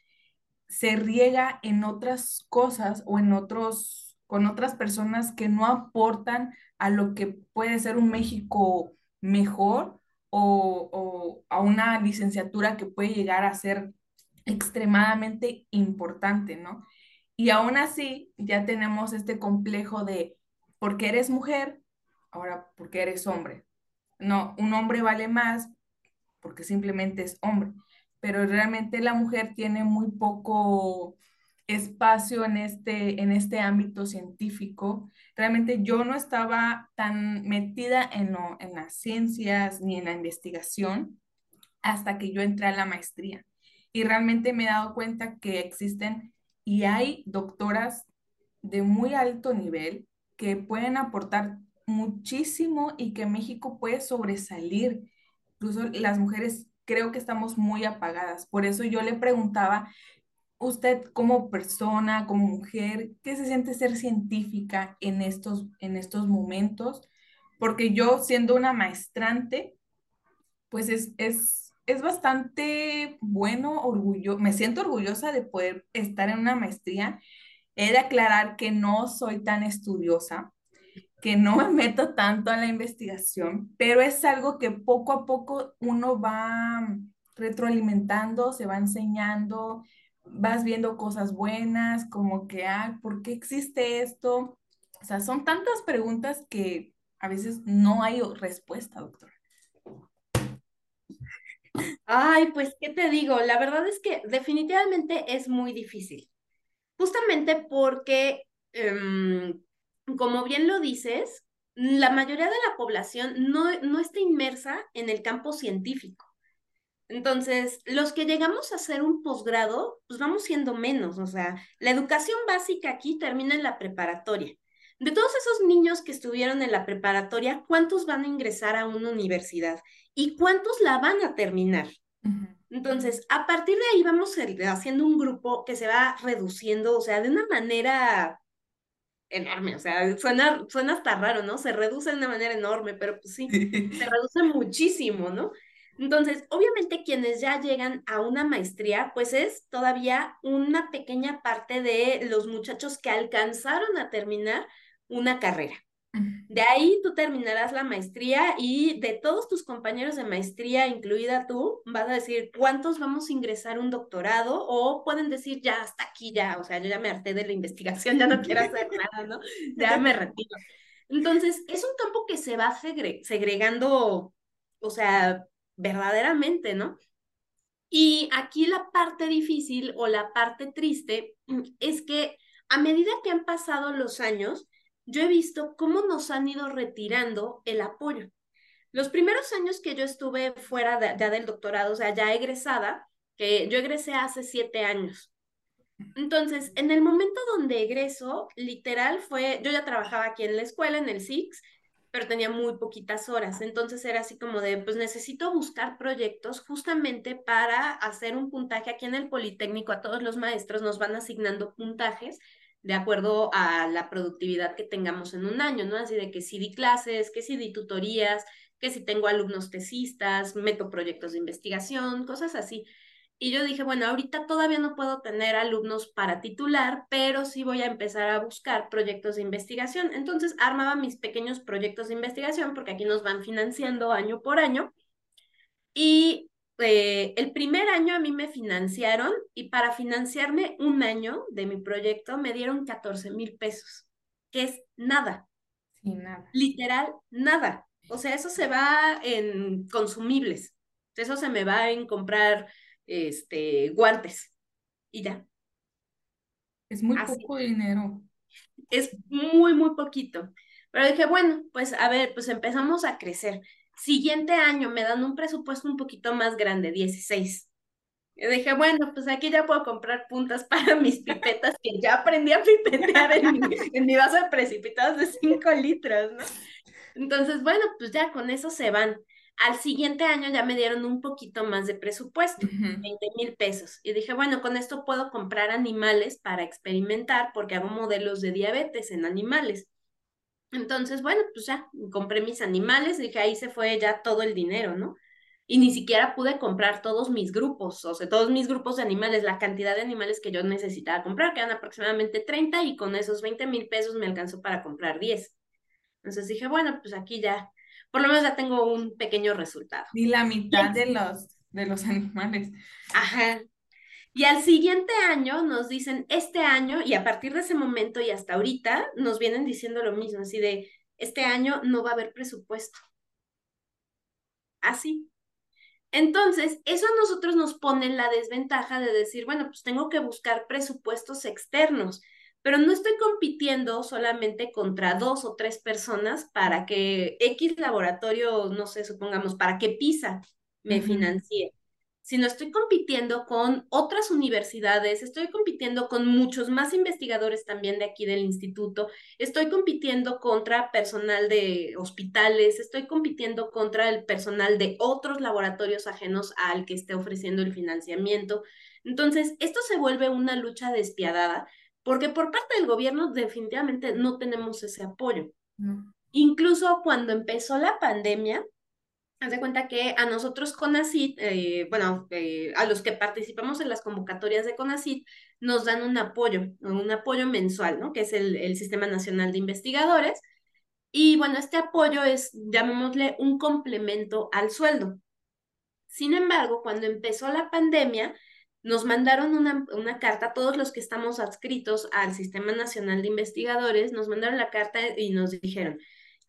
se riega en otras cosas o en otros, con otras personas que no aportan a lo que puede ser un México mejor o, o a una licenciatura que puede llegar a ser extremadamente importante, ¿no? Y aún así ya tenemos este complejo de porque eres mujer, ahora porque eres hombre. No, un hombre vale más porque simplemente es hombre, pero realmente la mujer tiene muy poco espacio en este, en este ámbito científico. Realmente yo no estaba tan metida en, en las ciencias ni en la investigación hasta que yo entré a la maestría. Y realmente me he dado cuenta que existen y hay doctoras de muy alto nivel que pueden aportar muchísimo y que México puede sobresalir. Incluso las mujeres creo que estamos muy apagadas. Por eso yo le preguntaba, usted como persona, como mujer, ¿qué se siente ser científica en estos, en estos momentos? Porque yo siendo una maestrante, pues es, es, es bastante bueno, orgullo, me siento orgullosa de poder estar en una maestría He de aclarar que no soy tan estudiosa, que no me meto tanto a la investigación, pero es algo que poco a poco uno va retroalimentando, se va enseñando, vas viendo cosas buenas, como que, ah, ¿por qué existe esto? O sea, son tantas preguntas que a veces no hay respuesta, doctora. Ay, pues, ¿qué te digo? La verdad es que definitivamente es muy difícil justamente porque, em, como bien lo dices, la mayoría de la población no, no está inmersa en el campo científico. Entonces, los que llegamos a hacer un posgrado, pues vamos siendo menos, o sea, la educación básica aquí termina en la preparatoria. De todos esos niños que estuvieron en la preparatoria, ¿cuántos van a ingresar a una universidad? ¿Y cuántos la van a terminar? Entonces, a partir de ahí vamos haciendo un grupo que se va reduciendo, o sea, de una manera enorme, o sea, suena, suena hasta raro, ¿no? Se reduce de una manera enorme, pero pues sí, se reduce muchísimo, ¿no? Entonces, obviamente quienes ya llegan a una maestría, pues es todavía una pequeña parte de los muchachos que alcanzaron a terminar una carrera. De ahí tú terminarás la maestría y de todos tus compañeros de maestría, incluida tú, vas a decir cuántos vamos a ingresar un doctorado o pueden decir ya hasta aquí ya, o sea, yo ya me harté de la investigación, ya no quiero hacer nada, ¿no? Ya me retiro. Entonces, es un campo que se va segregando, o sea, verdaderamente, ¿no? Y aquí la parte difícil o la parte triste es que a medida que han pasado los años, yo he visto cómo nos han ido retirando el apoyo. Los primeros años que yo estuve fuera de, del doctorado, o sea, ya egresada, que yo egresé hace siete años. Entonces, en el momento donde egreso, literal fue, yo ya trabajaba aquí en la escuela, en el SIX, pero tenía muy poquitas horas. Entonces era así como de, pues necesito buscar proyectos justamente para hacer un puntaje aquí en el Politécnico. A todos los maestros nos van asignando puntajes de acuerdo a la productividad que tengamos en un año, ¿no? Así de que si di clases, que si di tutorías, que si tengo alumnos tesistas, meto proyectos de investigación, cosas así. Y yo dije, bueno, ahorita todavía no puedo tener alumnos para titular, pero sí voy a empezar a buscar proyectos de investigación. Entonces armaba mis pequeños proyectos de investigación, porque aquí nos van financiando año por año. Y eh, el primer año a mí me financiaron y para financiarme un año de mi proyecto me dieron 14 mil pesos, que es nada. Sí, nada. Literal, nada. O sea, eso se va en consumibles. Eso se me va en comprar este, guantes y ya. Es muy poco dinero. Es muy, muy poquito. Pero dije, bueno, pues a ver, pues empezamos a crecer. Siguiente año me dan un presupuesto un poquito más grande, 16. Y dije, bueno, pues aquí ya puedo comprar puntas para mis pipetas, que ya aprendí a pipetear en mi, en mi vaso de precipitados de 5 litros, ¿no? Entonces, bueno, pues ya con eso se van. Al siguiente año ya me dieron un poquito más de presupuesto, 20 mil pesos. Y dije, bueno, con esto puedo comprar animales para experimentar porque hago modelos de diabetes en animales. Entonces, bueno, pues ya compré mis animales, dije, ahí se fue ya todo el dinero, ¿no? Y ni siquiera pude comprar todos mis grupos, o sea, todos mis grupos de animales, la cantidad de animales que yo necesitaba comprar, que eran aproximadamente 30 y con esos 20 mil pesos me alcanzó para comprar 10. Entonces dije, bueno, pues aquí ya por lo menos ya tengo un pequeño resultado. Ni la mitad de los, de los animales. Ajá. Y al siguiente año nos dicen, este año, y a partir de ese momento y hasta ahorita, nos vienen diciendo lo mismo, así de, este año no va a haber presupuesto. Así. Entonces, eso a nosotros nos pone en la desventaja de decir, bueno, pues tengo que buscar presupuestos externos pero no estoy compitiendo solamente contra dos o tres personas para que X laboratorio, no sé, supongamos, para que PISA me financie, sino estoy compitiendo con otras universidades, estoy compitiendo con muchos más investigadores también de aquí del instituto, estoy compitiendo contra personal de hospitales, estoy compitiendo contra el personal de otros laboratorios ajenos al que esté ofreciendo el financiamiento. Entonces, esto se vuelve una lucha despiadada porque por parte del gobierno definitivamente no tenemos ese apoyo. Incluso cuando empezó la pandemia, haz de cuenta que a nosotros CONACIT, eh, bueno, eh, a los que participamos en las convocatorias de CONACIT, nos dan un apoyo, un apoyo mensual, ¿no? Que es el, el Sistema Nacional de Investigadores. Y bueno, este apoyo es, llamémosle, un complemento al sueldo. Sin embargo, cuando empezó la pandemia, nos mandaron una, una, carta, todos los que estamos adscritos al Sistema Nacional de Investigadores, nos mandaron la carta y nos dijeron,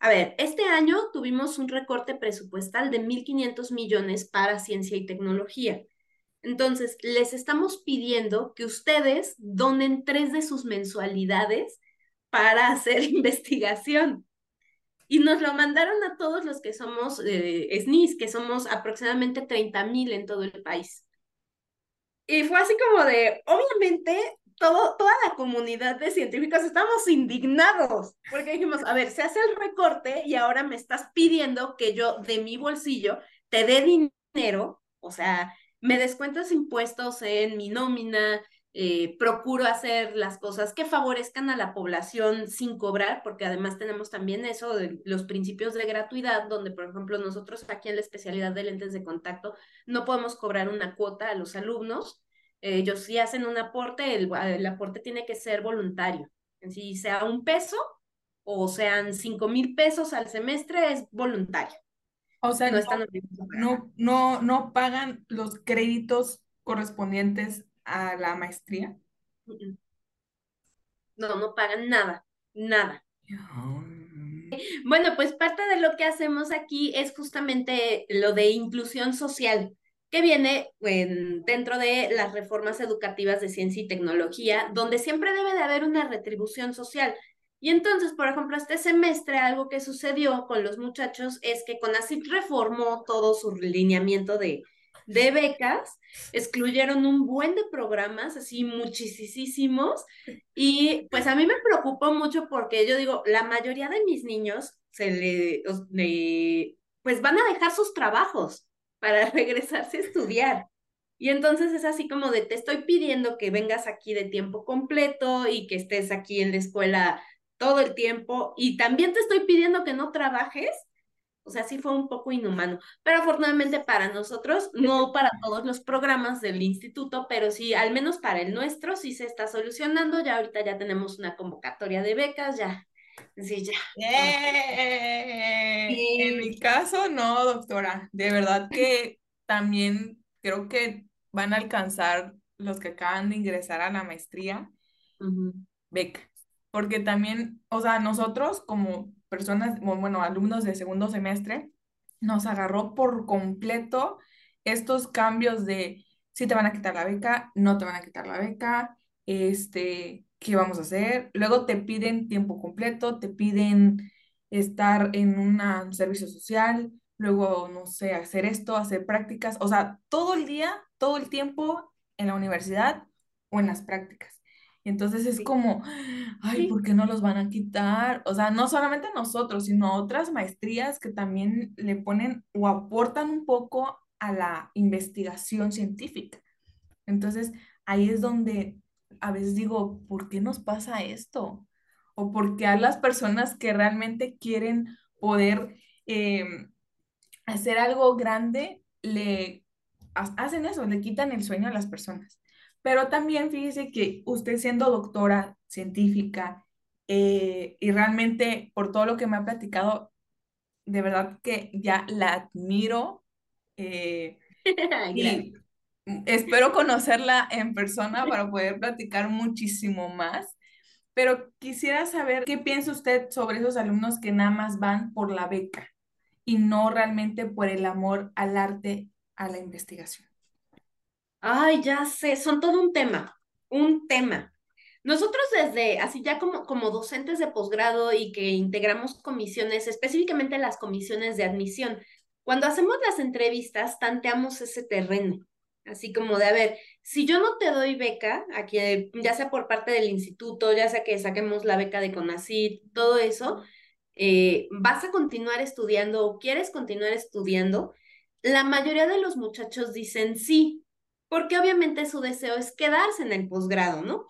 a ver, este año tuvimos un recorte presupuestal de 1.500 millones para ciencia y tecnología. Entonces, les estamos pidiendo que ustedes donen tres de sus mensualidades para hacer investigación. Y nos lo mandaron a todos los que somos eh, SNIS, que somos aproximadamente 30 mil en todo el país. Y fue así como de, obviamente, todo, toda la comunidad de científicos estamos indignados, porque dijimos, a ver, se hace el recorte y ahora me estás pidiendo que yo de mi bolsillo te dé dinero, o sea, me descuentas impuestos en mi nómina, eh, procuro hacer las cosas que favorezcan a la población sin cobrar, porque además tenemos también eso de los principios de gratuidad, donde, por ejemplo, nosotros aquí en la especialidad de lentes de contacto no podemos cobrar una cuota a los alumnos. Ellos si hacen un aporte, el, el, aporte tiene que ser voluntario. Si sea un peso o sean cinco mil pesos al semestre, es voluntario. O sea, no, no, no, no pagan los créditos correspondientes a la maestría? No, no pagan nada, nada. Bueno, pues parte de lo que hacemos aquí es justamente lo de inclusión social, que viene dentro de las reformas educativas de ciencia y tecnología, donde siempre debe de haber una retribución social. Y entonces, por ejemplo, este semestre algo que sucedió con los muchachos es que CONACYT reformó todo su lineamiento de, de becas, excluyeron un buen de programas, así muchísimos, y pues a mí me preocupó mucho porque yo digo, la mayoría de mis niños se le, pues van a dejar sus trabajos para regresarse a estudiar. Y entonces es así como de, te estoy pidiendo que vengas aquí de tiempo completo y que estés aquí en la escuela todo el tiempo y también te estoy pidiendo que no trabajes. O sea, sí fue un poco inhumano, pero afortunadamente para nosotros, no para todos los programas del instituto, pero sí, al menos para el nuestro, sí se está solucionando. Ya ahorita ya tenemos una convocatoria de becas, ya. Sí, ya. En mi caso, no, doctora. De verdad que también creo que van a alcanzar los que acaban de ingresar a la maestría, beca. Porque también, o sea, nosotros como personas, bueno, alumnos de segundo semestre, nos agarró por completo estos cambios de si te van a quitar la beca, no te van a quitar la beca, este, ¿qué vamos a hacer? Luego te piden tiempo completo, te piden estar en un servicio social, luego, no sé, hacer esto, hacer prácticas, o sea, todo el día, todo el tiempo en la universidad o en las prácticas. Entonces es como, ay, ¿por qué no los van a quitar? O sea, no solamente nosotros, sino otras maestrías que también le ponen o aportan un poco a la investigación científica. Entonces, ahí es donde a veces digo, ¿por qué nos pasa esto? O por qué a las personas que realmente quieren poder em, hacer algo grande, le hacen eso, le quitan el sueño a las personas. Pero también fíjese que usted siendo doctora científica eh, y realmente por todo lo que me ha platicado, de verdad que ya la admiro. Eh, y espero conocerla en persona para poder platicar muchísimo más. Pero quisiera saber qué piensa usted sobre esos alumnos que nada más van por la beca y no realmente por el amor al arte, a la investigación. Ay, ya sé, son todo un tema, un tema. Nosotros desde, así ya como, como docentes de posgrado y que integramos comisiones, específicamente las comisiones de admisión, cuando hacemos las entrevistas, tanteamos ese terreno, así como de, a ver, si yo no te doy beca, aquí, ya sea por parte del instituto, ya sea que saquemos la beca de CONACYT, todo eso, eh, ¿vas a continuar estudiando o quieres continuar estudiando? La mayoría de los muchachos dicen sí, porque obviamente su deseo es quedarse en el posgrado, ¿no?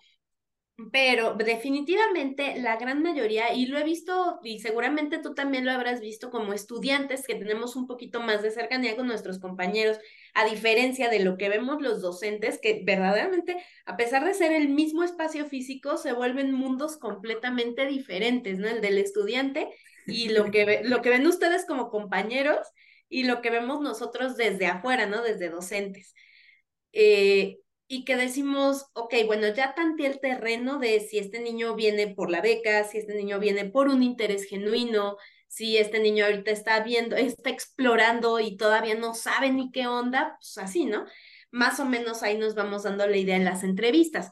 Pero definitivamente la gran mayoría, y lo he visto, y seguramente tú también lo habrás visto como estudiantes que tenemos un poquito más de cercanía con nuestros compañeros, a diferencia de lo que vemos los docentes, que verdaderamente, a pesar de ser el mismo espacio físico, se vuelven mundos completamente diferentes, ¿no? El del estudiante y lo que, lo que ven ustedes como compañeros y lo que vemos nosotros desde afuera, ¿no? Desde docentes. Eh, y que decimos, ok, bueno, ya tanteé el terreno de si este niño viene por la beca, si este niño viene por un interés genuino, si este niño ahorita está viendo, está explorando y todavía no sabe ni qué onda, pues así, ¿no? Más o menos ahí nos vamos dando la idea en las entrevistas.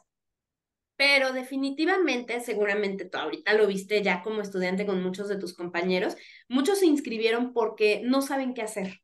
Pero definitivamente, seguramente tú ahorita lo viste ya como estudiante con muchos de tus compañeros, muchos se inscribieron porque no saben qué hacer.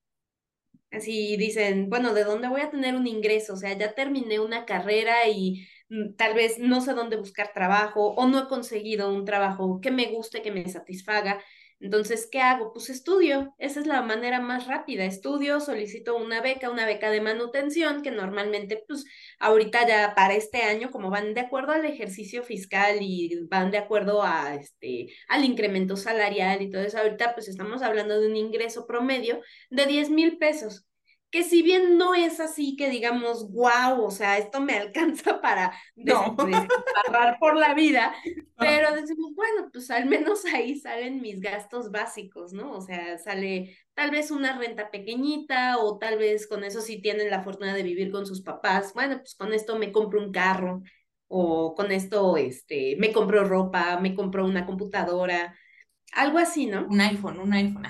Así dicen, bueno, ¿de dónde voy a tener un ingreso? O sea, ya terminé una carrera y mm, tal vez no sé dónde buscar trabajo o no he conseguido un trabajo que me guste, que me satisfaga. Entonces, ¿qué hago? Pues estudio. Esa es la manera más rápida. Estudio, solicito una beca, una beca de manutención, que normalmente, pues, ahorita ya para este año, como van de acuerdo al ejercicio fiscal y van de acuerdo a este, al incremento salarial y todo eso, ahorita pues estamos hablando de un ingreso promedio de 10 mil pesos que si bien no es así que digamos, wow, o sea, esto me alcanza para no. por la vida, pero decimos, bueno, pues al menos ahí salen mis gastos básicos, ¿no? O sea, sale tal vez una renta pequeñita o tal vez con eso si tienen la fortuna de vivir con sus papás, bueno, pues con esto me compro un carro o con esto, este, me compro ropa, me compro una computadora, algo así, ¿no? Un iPhone, un iPhone.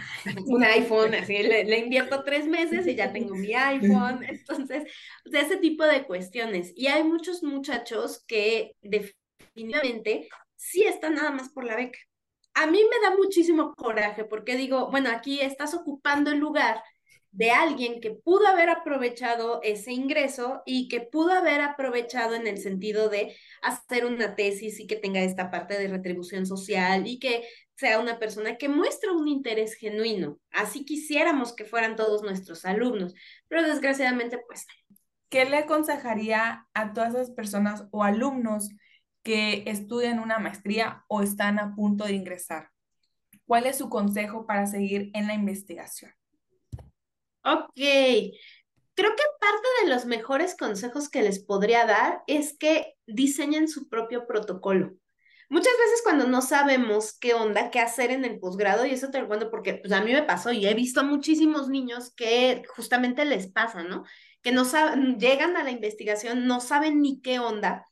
un iPhone, así, le, invierto tres meses y ya tengo mi iPhone. Entonces, de ese tipo de cuestiones. Y hay muchos muchachos que definitivamente sí están nada más por la beca. A mí me da muchísimo coraje porque digo, bueno, aquí estás ocupando el lugar de alguien que pudo haber aprovechado ese ingreso y que pudo haber aprovechado en el sentido de hacer una tesis y que tenga esta parte de retribución social y que sea una persona que muestra un interés genuino. Así quisiéramos que fueran todos nuestros alumnos, pero desgraciadamente pues... ¿Qué le aconsejaría a todas esas personas o alumnos que estudian una maestría o están a punto de ingresar? ¿Cuál es su consejo para seguir en la investigación? Ok, creo que parte de los mejores consejos que les podría dar es que diseñen su propio protocolo. Muchas veces cuando no sabemos qué onda, qué hacer en el posgrado, y eso te lo cuento porque pues, a mí me pasó y he visto a muchísimos niños que justamente les pasa, ¿no? Que no saben, llegan a la investigación, no saben ni qué onda,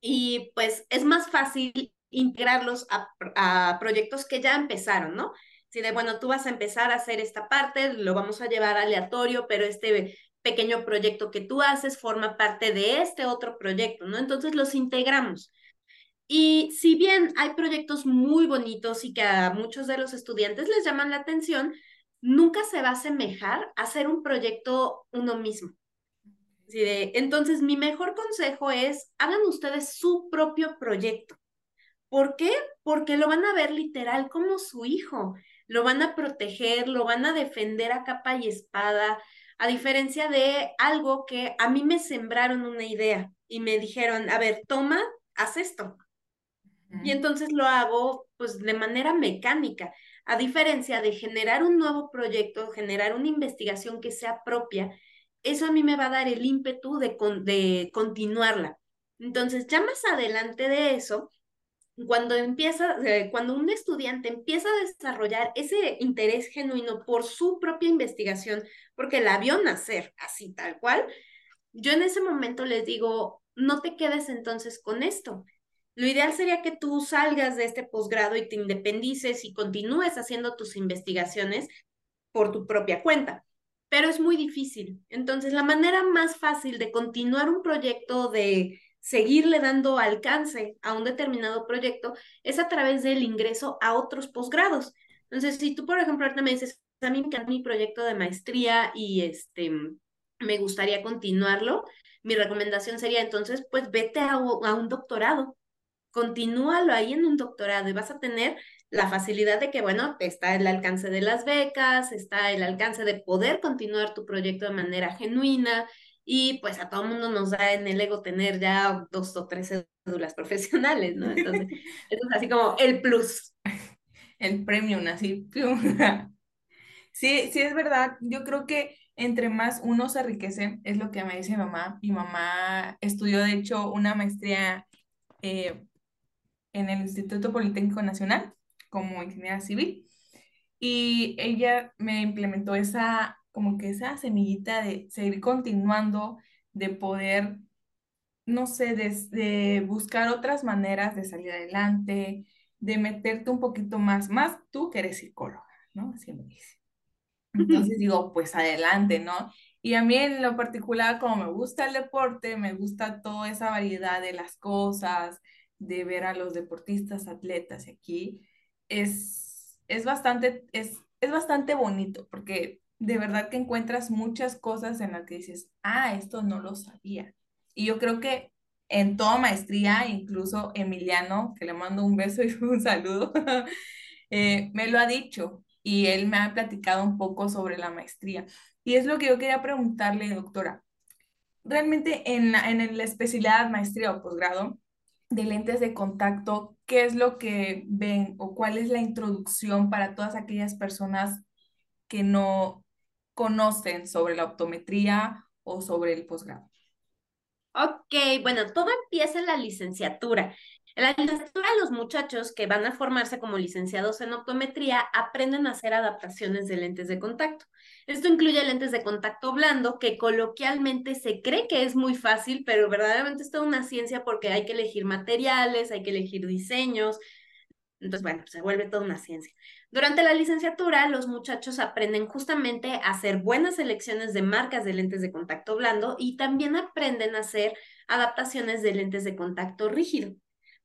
y pues es más fácil integrarlos a, a proyectos que ya empezaron, ¿no? Si de, bueno, tú vas a empezar a hacer esta parte, lo vamos a llevar aleatorio, pero este pequeño proyecto que tú haces forma parte de este otro proyecto, ¿no? Entonces los integramos. Y si bien hay proyectos muy bonitos y que a muchos de los estudiantes les llaman la atención, nunca se va a asemejar hacer un proyecto uno mismo. entonces, mi mejor consejo es, hagan ustedes su propio proyecto. ¿Por qué? Porque lo van a ver literal como su hijo lo van a proteger, lo van a defender a capa y espada, a diferencia de algo que a mí me sembraron una idea y me dijeron, a ver, toma, haz esto. Y entonces lo hago pues de manera mecánica, a diferencia de generar un nuevo proyecto, generar una investigación que sea propia, eso a mí me va a dar el ímpetu de, de continuarla. Entonces, ya más adelante de eso, cuando empieza, eh, cuando un estudiante empieza a desarrollar ese interés genuino por su propia investigación, porque la vio nacer así tal cual, yo en ese momento les digo, no te quedes entonces con esto. Lo ideal sería que tú salgas de este posgrado y te independices y continúes haciendo tus investigaciones por tu propia cuenta, pero es muy difícil. Entonces, la manera más fácil de continuar un proyecto de seguirle dando alcance a un determinado proyecto es a través del ingreso a otros posgrados. Entonces, si tú, por ejemplo, ahorita me dices, a mí me encanta mi proyecto de maestría y este, me gustaría continuarlo, mi recomendación sería entonces, pues vete a, a un doctorado, continúalo ahí en un doctorado y vas a tener la facilidad de que, bueno, está el alcance de las becas, está el alcance de poder continuar tu proyecto de manera genuina, y pues a todo mundo nos da en el ego tener ya dos o tres cédulas profesionales, ¿no? Entonces, eso es así como el plus. El premium, así. Sí, sí es verdad. Yo creo que entre más uno se enriquece, es lo que me dice mi mamá. Mi mamá estudió, de hecho, una maestría eh, en el Instituto Politécnico Nacional como ingeniera civil y ella me implementó esa como que esa semillita de seguir continuando, de poder, no sé, de, buscar otras maneras de salir adelante, de meterte un poquito más, más tú que eres psicóloga, ¿no? Así me dice. Entonces digo, pues adelante, ¿no? Y a mí en lo particular, como me gusta el deporte, me gusta toda esa variedad de las cosas, de ver a los deportistas, atletas aquí, es, es, bastante, es, es bastante bonito porque de verdad que encuentras muchas cosas en las que dices, ah, esto no lo sabía. Y yo creo que en toda maestría, incluso Emiliano, que le mando un beso y un saludo, eh, me lo ha dicho y él me ha platicado un poco sobre la maestría. Y es lo que yo quería preguntarle, doctora. Realmente en en la especialidad maestría o posgrado de lentes de contacto, ¿qué es lo que ven o cuál es la introducción para todas aquellas personas que no conocen sobre la optometría o sobre el posgrado? Ok, bueno, todo empieza en la licenciatura. En la licenciatura, los muchachos que van a formarse como licenciados en optometría aprenden a hacer adaptaciones de lentes de contacto. Esto incluye lentes de contacto blando, que coloquialmente se cree que es muy fácil, pero verdaderamente es toda una ciencia porque hay que elegir materiales, hay que elegir diseños. Entonces, bueno, se vuelve toda una ciencia. Durante la licenciatura, los muchachos aprenden justamente a hacer buenas selecciones de marcas de lentes de contacto blando y también aprenden a hacer adaptaciones de lentes de contacto rígido.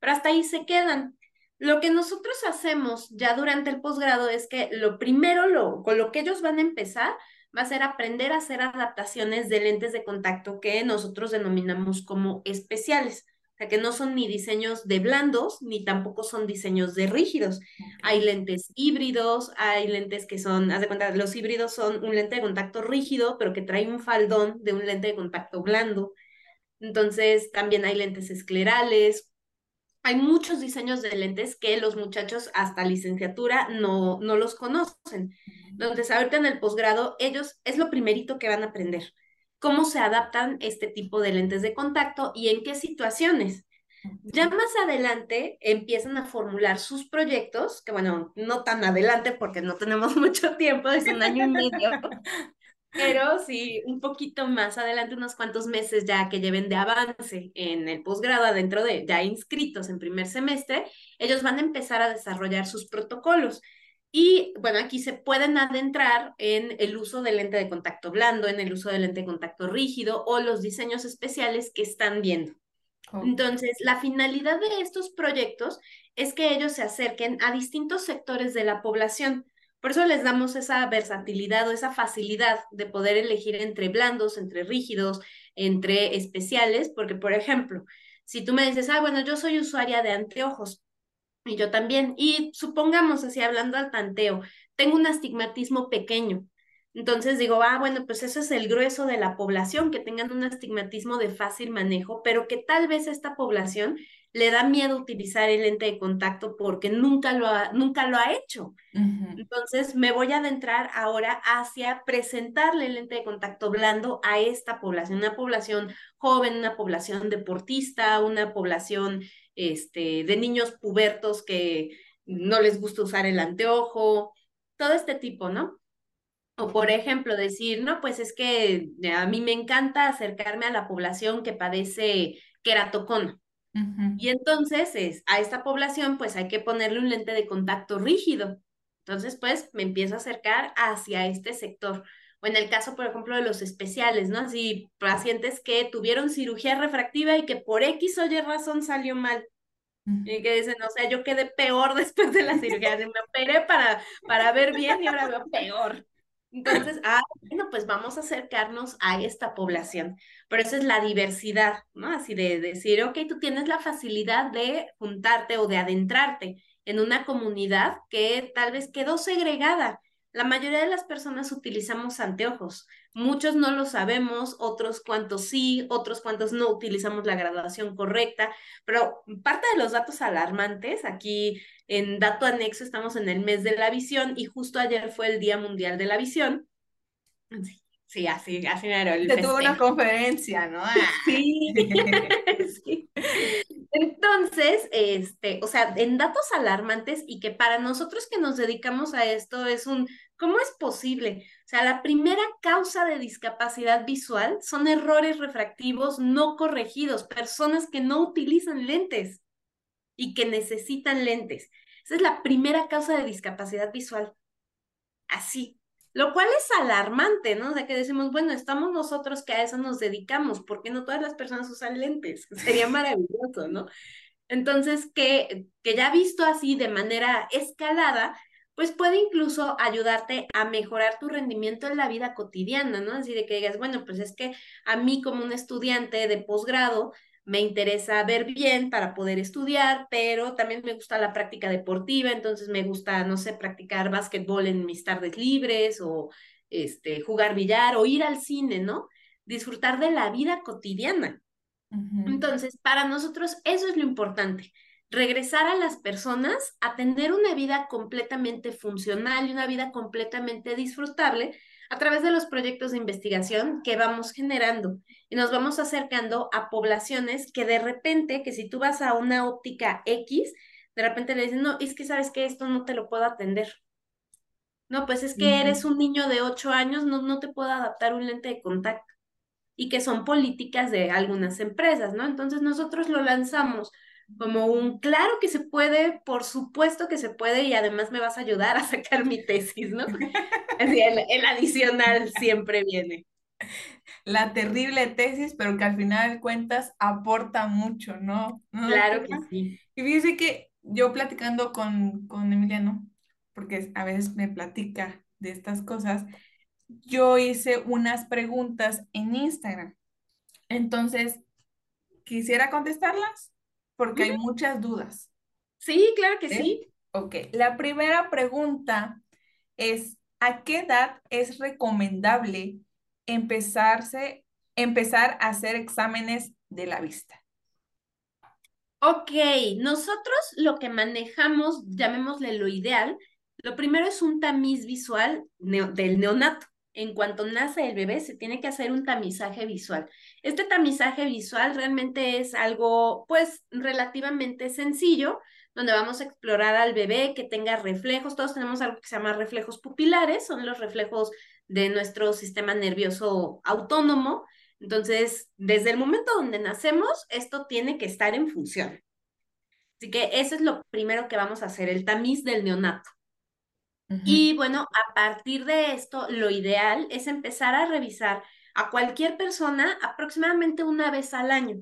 Pero hasta ahí se quedan. Lo que nosotros hacemos ya durante el posgrado es que lo primero, lo, con lo que ellos van a empezar, va a ser aprender a hacer adaptaciones de lentes de contacto que nosotros denominamos como especiales. O sea, que no son ni diseños de blandos, ni tampoco son diseños de rígidos. Hay lentes híbridos, hay lentes que son, haz de cuenta, los híbridos son un lente de contacto rígido, pero que trae un faldón de un lente de contacto blando. Entonces, también hay lentes esclerales. Hay muchos diseños de lentes que los muchachos hasta licenciatura no, no los conocen. Entonces, ahorita en el posgrado, ellos es lo primerito que van a aprender cómo se adaptan este tipo de lentes de contacto y en qué situaciones. Ya más adelante empiezan a formular sus proyectos, que bueno, no tan adelante porque no tenemos mucho tiempo, es un año y medio, pero sí, un poquito más adelante, unos cuantos meses ya que lleven de avance en el posgrado, adentro de ya inscritos en primer semestre, ellos van a empezar a desarrollar sus protocolos. Y bueno, aquí se pueden adentrar en el uso de lente de contacto blando, en el uso de lente de contacto rígido o los diseños especiales que están viendo. Entonces, la finalidad de estos proyectos es que ellos se acerquen a distintos sectores de la población. Por eso les damos esa versatilidad o esa facilidad de poder elegir entre blandos, entre rígidos, entre especiales, porque, por ejemplo, si tú me dices, ah, bueno, yo soy usuaria de anteojos, y yo también. Y supongamos, así hablando al tanteo, tengo un astigmatismo pequeño. Entonces digo, ah, bueno, pues eso es el grueso de la población, que tengan un astigmatismo de fácil manejo, pero que tal vez esta población le da miedo utilizar el lente de contacto porque nunca lo ha, nunca lo ha hecho. Entonces me voy a adentrar ahora hacia presentarle el lente de contacto blando a esta población, una población joven, una población deportista, una población este, de niños pubertos que no les gusta usar el anteojo, todo este tipo, ¿no? O por ejemplo, decir, no, pues es que a mí me encanta acercarme a la población que padece queratocona. Y entonces es, a esta población pues hay que ponerle un lente de contacto rígido. Entonces pues me empiezo a acercar hacia este sector. O en el caso, por ejemplo, de los especiales, ¿no? Así, pacientes que tuvieron cirugía refractiva y que por X o Y razón salió mal. Y que dicen, o sea, yo quedé peor después de la cirugía, me operé para, para ver bien y ahora veo peor. Entonces, ah, bueno, pues vamos a acercarnos a esta población. Pero esa es la diversidad, ¿no? Así de, decir, ok, tú tienes la facilidad de juntarte o de adentrarte en una comunidad que tal vez quedó segregada. La mayoría de las personas utilizamos anteojos. Muchos no lo sabemos, otros cuantos sí, otros cuantos no utilizamos la graduación correcta, pero parte de los datos alarmantes, aquí en dato anexo estamos en el mes de la visión y justo ayer fue el Día Mundial de la Visión. Sí, así, así era el Se tuvo una conferencia, ¿no? Sí. sí. Entonces, este, o sea, en datos alarmantes y que para nosotros que nos dedicamos a esto es un, ¿cómo es posible? O sea, la primera causa de discapacidad visual son errores refractivos no corregidos, personas que no utilizan lentes y que necesitan lentes. Esa es la primera causa de discapacidad visual. Así. Lo cual es alarmante, ¿no? O sea, que decimos, bueno, estamos nosotros que a eso nos dedicamos, ¿por qué no todas las personas usan lentes? Sería maravilloso, ¿no? Entonces, que, que ya visto así de manera escalada, pues puede incluso ayudarte a mejorar tu rendimiento en la vida cotidiana, ¿no? Así de que digas, bueno, pues es que a mí como un estudiante de posgrado, me interesa ver bien para poder estudiar, pero también me gusta la práctica deportiva, entonces me gusta, no sé, practicar básquetbol en mis tardes libres o este, jugar billar o ir al cine, ¿no? Disfrutar de la vida cotidiana. Entonces, para nosotros eso es lo importante, regresar a las personas a tener una vida completamente funcional y una vida completamente disfrutable a través de los proyectos de investigación que vamos generando y nos vamos acercando a poblaciones que de repente, que si tú vas a una óptica X, de repente le dicen, no, es que sabes que esto no te lo puedo atender. No, pues es que eres un niño de 8 años, no, no te puedo adaptar un lente de contacto. Y que son políticas de algunas empresas, ¿no? Entonces nosotros lo lanzamos como un, claro que se puede, por supuesto que se puede y además me vas a ayudar a sacar mi tesis, ¿no? Así, el, adicional siempre viene. La terrible tesis, pero que al final de cuentas aporta mucho, ¿no? Claro que sí. Y fíjese que yo platicando con, con Emiliano, porque a veces me platica de estas cosas, yo hice unas preguntas en Instagram. Entonces, quisiera contestarlas porque hay muchas dudas. Sí, claro que sí. Ok, la primera pregunta es, ¿a qué edad es recomendable empezarse, empezar a hacer exámenes de la vista? Ok, nosotros lo que manejamos, llamémosle lo ideal, lo primero es un tamiz visual del neonato. En cuanto nace el bebé, se tiene que hacer un tamizaje visual. Este tamizaje visual realmente es algo, pues, relativamente sencillo, donde vamos a explorar al bebé que tenga reflejos. Todos tenemos algo que se llama reflejos pupilares, son los reflejos de nuestro sistema nervioso autónomo. Entonces, desde el momento donde nacemos, esto tiene que estar en función. Así que eso es lo primero que vamos a hacer, el tamiz del neonato. Y bueno, a partir de esto, lo ideal es empezar a revisar a cualquier persona aproximadamente una vez al año.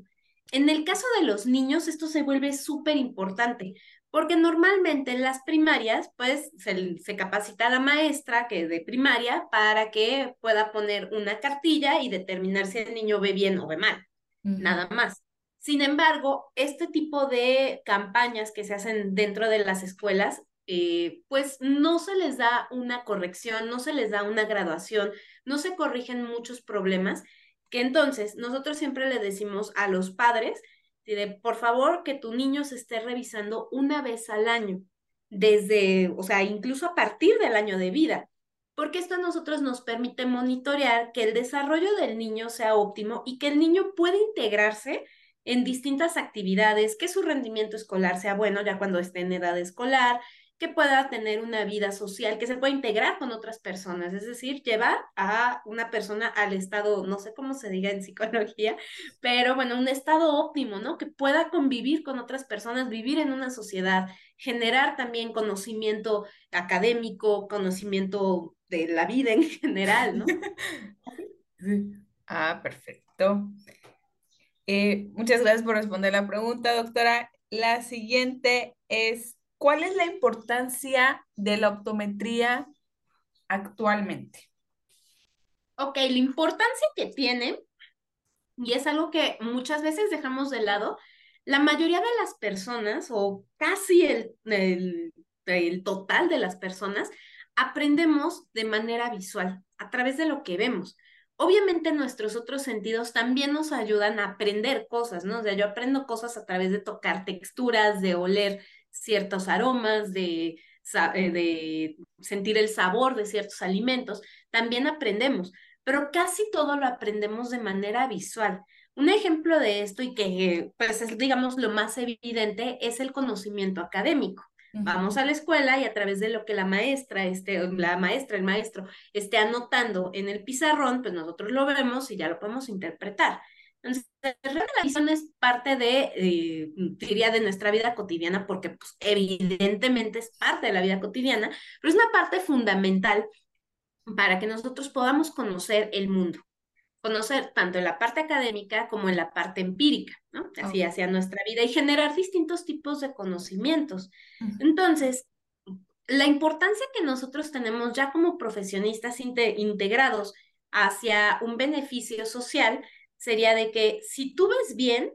En el caso de los niños, esto se vuelve súper importante, porque normalmente en las primarias, pues se, capacita a la maestra que de primaria para que pueda poner una cartilla y determinar si el niño ve bien o ve mal, nada más. Sin embargo, este tipo de campañas que se hacen dentro de las escuelas, eh, pues no se les da una corrección, no se les da una graduación, no se corrigen muchos problemas, que entonces nosotros siempre le decimos a los padres, de, por favor, que tu niño se esté revisando una vez al año, desde, o sea, incluso a partir del año de vida, porque esto a nosotros nos permite monitorear que el desarrollo del niño sea óptimo y que el niño pueda integrarse en distintas actividades, que su rendimiento escolar sea bueno ya cuando esté en edad escolar, que pueda tener una vida social, que se pueda integrar con otras personas, es decir, llevar a una persona al estado, no sé cómo se diga en psicología, pero bueno, un estado óptimo, ¿no? Que pueda convivir con otras personas, vivir en una sociedad, generar también conocimiento académico, conocimiento de la vida en general, ¿no? Ah, perfecto. Eh, muchas gracias por responder la pregunta, doctora. La siguiente es, ¿Cuál es la importancia de la optometría actualmente? Ok, la importancia que tiene, y es algo que muchas veces dejamos de lado, la mayoría de las personas, o casi el, el, total de las personas, aprendemos de manera visual, a través de lo que vemos. Obviamente nuestros otros sentidos también nos ayudan a aprender cosas, ¿no? O sea, yo aprendo cosas a través de tocar texturas, de oler ciertos aromas, de, eh, de sentir el sabor de ciertos alimentos, también aprendemos, pero casi todo lo aprendemos de manera visual. Un ejemplo de esto y que pues es digamos lo más evidente es el conocimiento académico. Vamos a la escuela y a través de lo que la maestra, este, la maestra, el maestro esté anotando en el pizarrón, pues nosotros lo vemos y ya lo podemos interpretar. Entonces, la visión es parte de, eh, diría, de nuestra vida cotidiana, porque pues, evidentemente es parte de la vida cotidiana, pero es una parte fundamental para que nosotros podamos conocer el mundo, conocer tanto en la parte académica como en la parte empírica, ¿no? Así hacia nuestra vida y generar distintos tipos de conocimientos. Entonces, la importancia que nosotros tenemos ya como profesionistas integrados hacia un beneficio social sería de que si tú ves bien,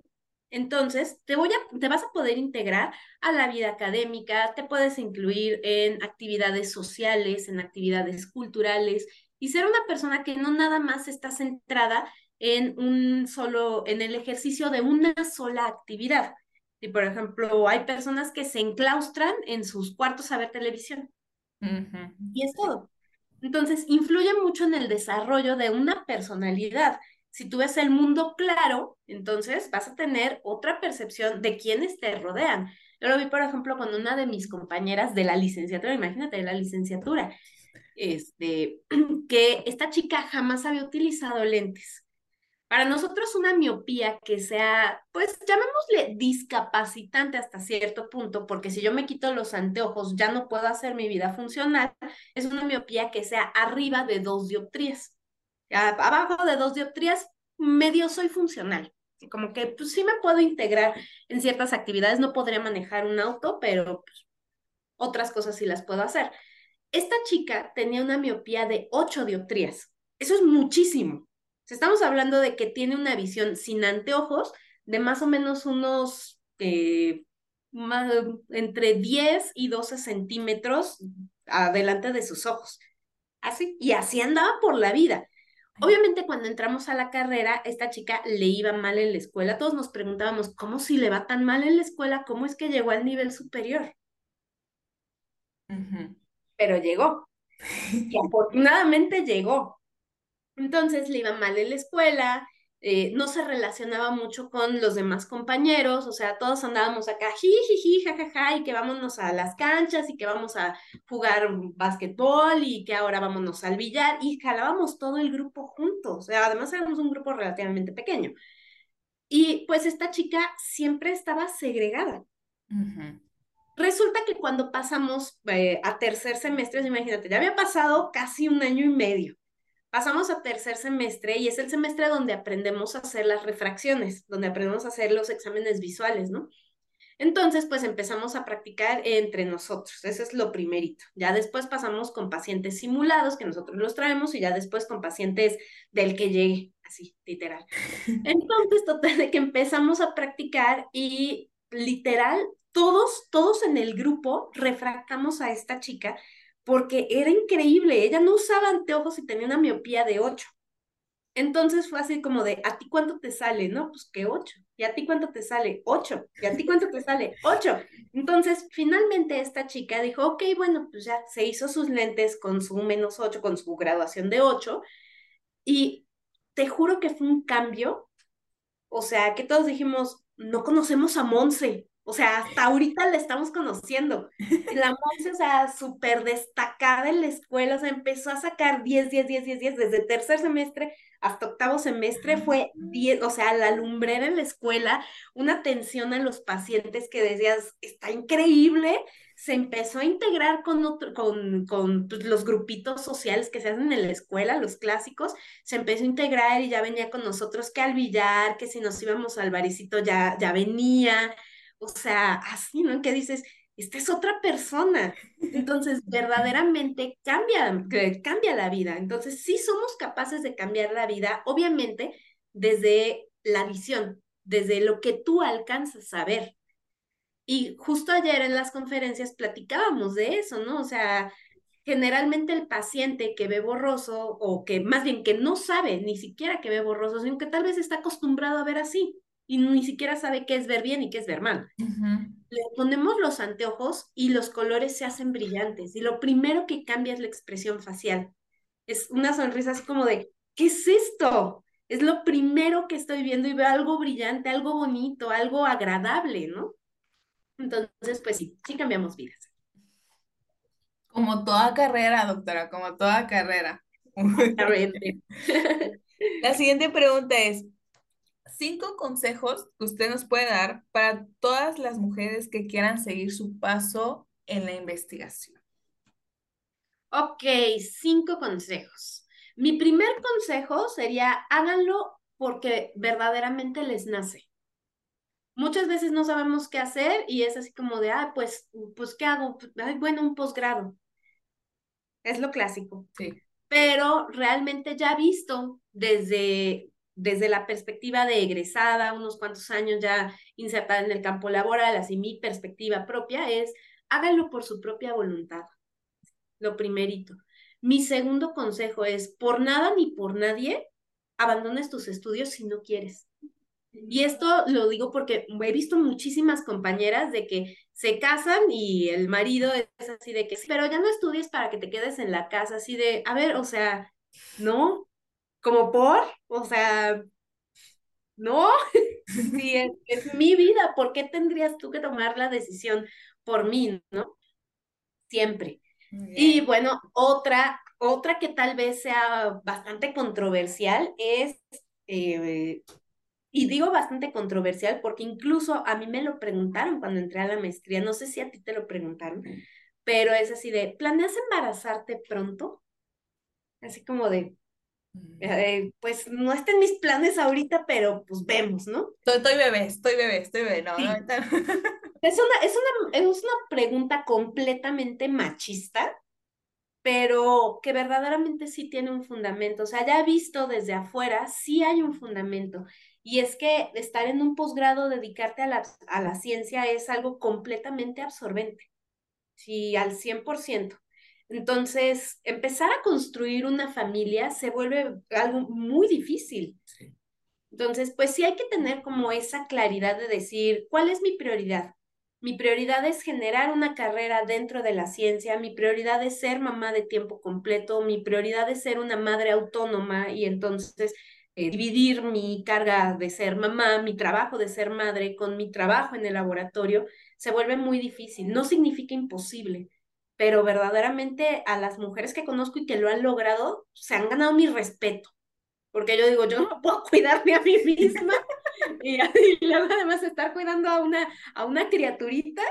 entonces te, voy a, te vas a poder integrar a la vida académica, te puedes incluir en actividades sociales, en actividades culturales y ser una persona que no nada más está centrada en un solo, en el ejercicio de una sola actividad. Y por ejemplo, hay personas que se enclaustran en sus cuartos a ver televisión. Y es todo. Entonces, influye mucho en el desarrollo de una personalidad si tú ves el mundo claro, entonces vas a tener otra percepción de quiénes te rodean. Yo lo vi, por ejemplo, con una de mis compañeras de la licenciatura, imagínate, la licenciatura, este, que esta chica jamás había utilizado lentes. Para nosotros una miopía que sea, pues llamémosle discapacitante hasta cierto punto, porque si yo me quito los anteojos ya no puedo hacer mi vida funcional, es una miopía que sea arriba de dos dioptrías abajo de dos dioptrías, medio soy funcional. Como que pues sí me puedo integrar en ciertas actividades, no podría manejar un auto, pero pues, otras cosas sí las puedo hacer. esta chica tenía una miopía de 8 dioptrías. Eso es muchísimo. Estamos hablando de que tiene una visión sin anteojos de más o menos unos eh, entre 10 y 12 centímetros adelante de sus ojos. Así, y así andaba por la vida. Obviamente cuando entramos a la carrera, esta chica le iba mal en la escuela. Todos nos preguntábamos, ¿cómo si le va tan mal en la escuela? ¿Cómo es que llegó al nivel superior? Pero llegó. Y afortunadamente llegó. Entonces le iba mal en la escuela, eh, no se relacionaba mucho con los demás compañeros, o sea, todos andábamos acá, jiji, jajaja, y que vámonos a las canchas y que vamos a jugar básquetbol y que ahora vámonos al billar y jalábamos todo el grupo juntos, o sea, además éramos un grupo relativamente pequeño. Y pues esta chica siempre estaba segregada. Resulta que cuando pasamos eh, a tercer semestre, imagínate, ya había pasado casi un año y medio pasamos a tercer semestre y es el semestre donde aprendemos a hacer las refracciones, donde aprendemos a hacer los exámenes visuales, ¿no? Entonces, pues empezamos a practicar entre nosotros, eso es lo primerito. Ya después pasamos con pacientes simulados, que nosotros los traemos, y ya después con pacientes del que llegue, así, literal. Entonces, total, de que empezamos a practicar y literal, todos, todos en el grupo refractamos a esta chica porque era increíble, ella no usaba anteojos y tenía una miopía de 8. Entonces fue así como de, ¿a ti cuánto te sale? No, pues que 8. ¿Y a ti cuánto te sale? 8. ¿Y a ti cuánto te sale? 8. Entonces, finalmente esta chica dijo, ok, bueno, pues ya se hizo sus lentes con su menos 8, con su graduación de 8. Y te juro que fue un cambio. O sea, que todos dijimos, no conocemos a Monse. O sea, hasta ahorita la estamos conociendo. La Monse, o sea, súper destacada en la escuela, o sea, empezó a sacar 10, 10, 10, 10, 10, desde tercer semestre hasta octavo semestre fue 10, o sea, la lumbrera en la escuela, una atención a los pacientes que decías, está increíble, se empezó a integrar con, otro, con, con pues, los grupitos sociales que se hacen en la escuela, los clásicos, se empezó a integrar y ya venía con nosotros que al billar, que si nos íbamos al baricito ya, ya venía, o sea, así, ¿no? Que dices, esta es otra persona. Entonces, verdaderamente cambia, cambia la vida. Entonces, sí somos capaces de cambiar la vida, obviamente, desde la visión, desde lo que tú alcanzas a ver. Y justo ayer en las conferencias platicábamos de eso, ¿no? O sea, generalmente el paciente que ve borroso o que más bien que no sabe ni siquiera que ve borroso, sino que tal vez está acostumbrado a ver así y ni siquiera sabe qué es ver bien y qué es ver mal. Le ponemos los anteojos y los colores se hacen brillantes y lo primero que cambia es la expresión facial. Es una sonrisa así como de, ¿qué es esto? Es lo primero que estoy viendo y veo algo brillante, algo bonito, algo agradable, ¿no? Entonces, pues sí, sí cambiamos vidas. Como toda carrera, doctora, como toda carrera. La siguiente pregunta es, cinco consejos que usted nos puede dar para todas las mujeres que quieran seguir su paso en la investigación. Ok, cinco consejos. Mi primer consejo sería háganlo porque verdaderamente les nace. Muchas veces no sabemos qué hacer y es así como de, ah, pues, pues, ¿qué hago? Ay, bueno, un posgrado. Es lo clásico. Sí. Pero realmente ya visto desde desde la perspectiva de egresada, unos cuantos años ya insertada en el campo laboral, así mi perspectiva propia es, hágalo por su propia voluntad. Lo primerito. Mi segundo consejo es, por nada ni por nadie, abandones tus estudios si no quieres. Y esto lo digo porque he visto muchísimas compañeras de que se casan y el marido es así de que, pero ya no estudies para que te quedes en la casa, así de, a ver, o sea, no, como por, o sea, no, si es, mi vida, ¿por qué tendrías tú que tomar la decisión por mí, no? Siempre. Y bueno, otra, otra que tal vez sea bastante controversial es, eh, y digo bastante controversial porque incluso a mí me lo preguntaron cuando entré a la maestría, no sé si a ti te lo preguntaron, pero es así de, ¿planeas embarazarte pronto? Así como de, eh, pues no está en mis planes ahorita, pero pues vemos, ¿no? Estoy, bebé, estoy bebé, estoy bebé, no, es, una, es, una, es una pregunta completamente machista, pero que verdaderamente sí tiene un fundamento. O sea, ya visto desde afuera, sí hay un fundamento. Y es que estar en un posgrado, dedicarte a la, a la ciencia es algo completamente absorbente, sí, al 100%. Entonces, empezar a construir una familia se vuelve algo muy difícil. Entonces, pues sí hay que tener como esa claridad de decir, ¿cuál es mi prioridad? Mi prioridad es generar una carrera dentro de la ciencia, mi prioridad es ser mamá de tiempo completo, mi prioridad es ser una madre autónoma y entonces eh, dividir mi carga de ser mamá, mi trabajo de ser madre con mi trabajo en el laboratorio, se vuelve muy difícil. No significa imposible, pero verdaderamente a las mujeres que conozco y que lo han logrado, se han ganado mi respeto porque yo digo, yo no puedo cuidarme a mí misma y, luego además estar cuidando a una, a una criaturita,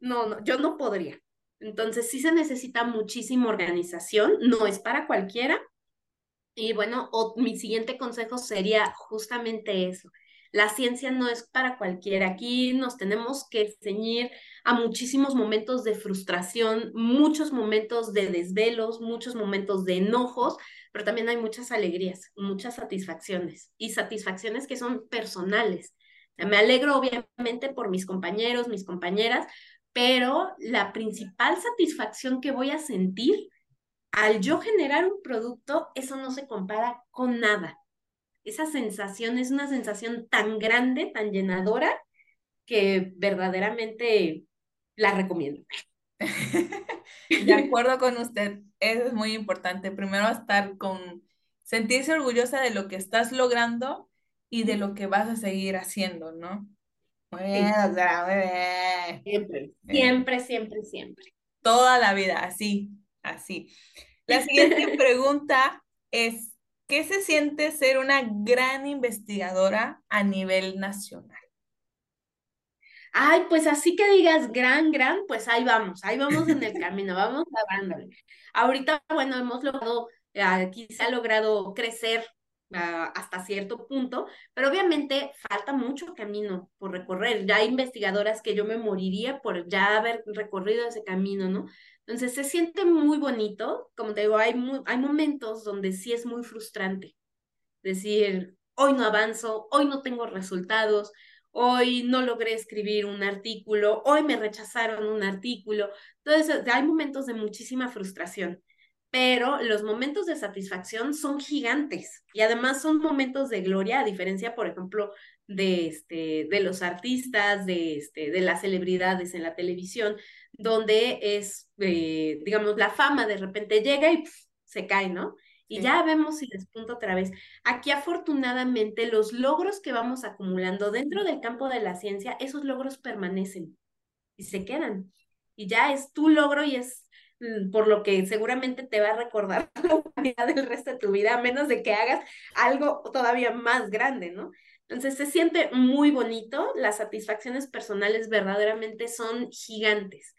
no, no, yo no podría. Entonces sí se necesita muchísima organización, no es para cualquiera. Y bueno, mi siguiente consejo sería justamente eso. La ciencia no es para cualquiera. Aquí nos tenemos que ceñir a muchísimos momentos de frustración, muchos momentos de desvelos, muchos momentos de enojos, pero también hay muchas alegrías, muchas satisfacciones y satisfacciones que son personales. Me alegro obviamente por mis compañeros, mis compañeras, pero la principal satisfacción que voy a sentir al yo generar un producto, eso no se compara con nada. Esa sensación es una sensación tan grande, tan llenadora, que verdaderamente la recomiendo. De acuerdo con usted, eso es muy importante. Primero estar con, sentirse orgullosa de lo que estás logrando y de lo que vas a seguir haciendo, ¿no? Muy bien, Siempre, siempre, siempre, siempre. Toda la vida, así, así. La siguiente pregunta es, ¿qué se siente ser una gran investigadora a nivel nacional? Ay, pues así que digas gran, gran, pues ahí vamos, ahí vamos en el camino, vamos dándole. Ahorita, bueno, hemos logrado, se ha logrado crecer ah, hasta cierto punto, pero obviamente falta mucho camino por recorrer. Ya hay investigadoras que yo me moriría por ya haber recorrido ese camino, ¿no? Entonces se siente muy bonito, como te digo, hay, hay momentos donde sí es muy frustrante. Decir, hoy no avanzo, hoy no tengo resultados, hoy no logré escribir un artículo, hoy me rechazaron un artículo. Entonces, hay momentos de muchísima frustración, pero los momentos de satisfacción son gigantes y además son momentos de gloria, a diferencia, por ejemplo, de, este, de los artistas, de, este, de las celebridades en la televisión, donde es, eh, digamos, la fama de repente llega y se cae, ¿no? Y ya vemos si despunta otra vez. Aquí afortunadamente los logros que vamos acumulando dentro del campo de la ciencia, esos logros permanecen y se quedan. Y ya es tu logro y es mm, por lo que seguramente te va a recordar la humanidad del resto de tu vida, a menos de que hagas algo todavía más grande, ¿no? Entonces se siente muy bonito, las satisfacciones personales verdaderamente son gigantes.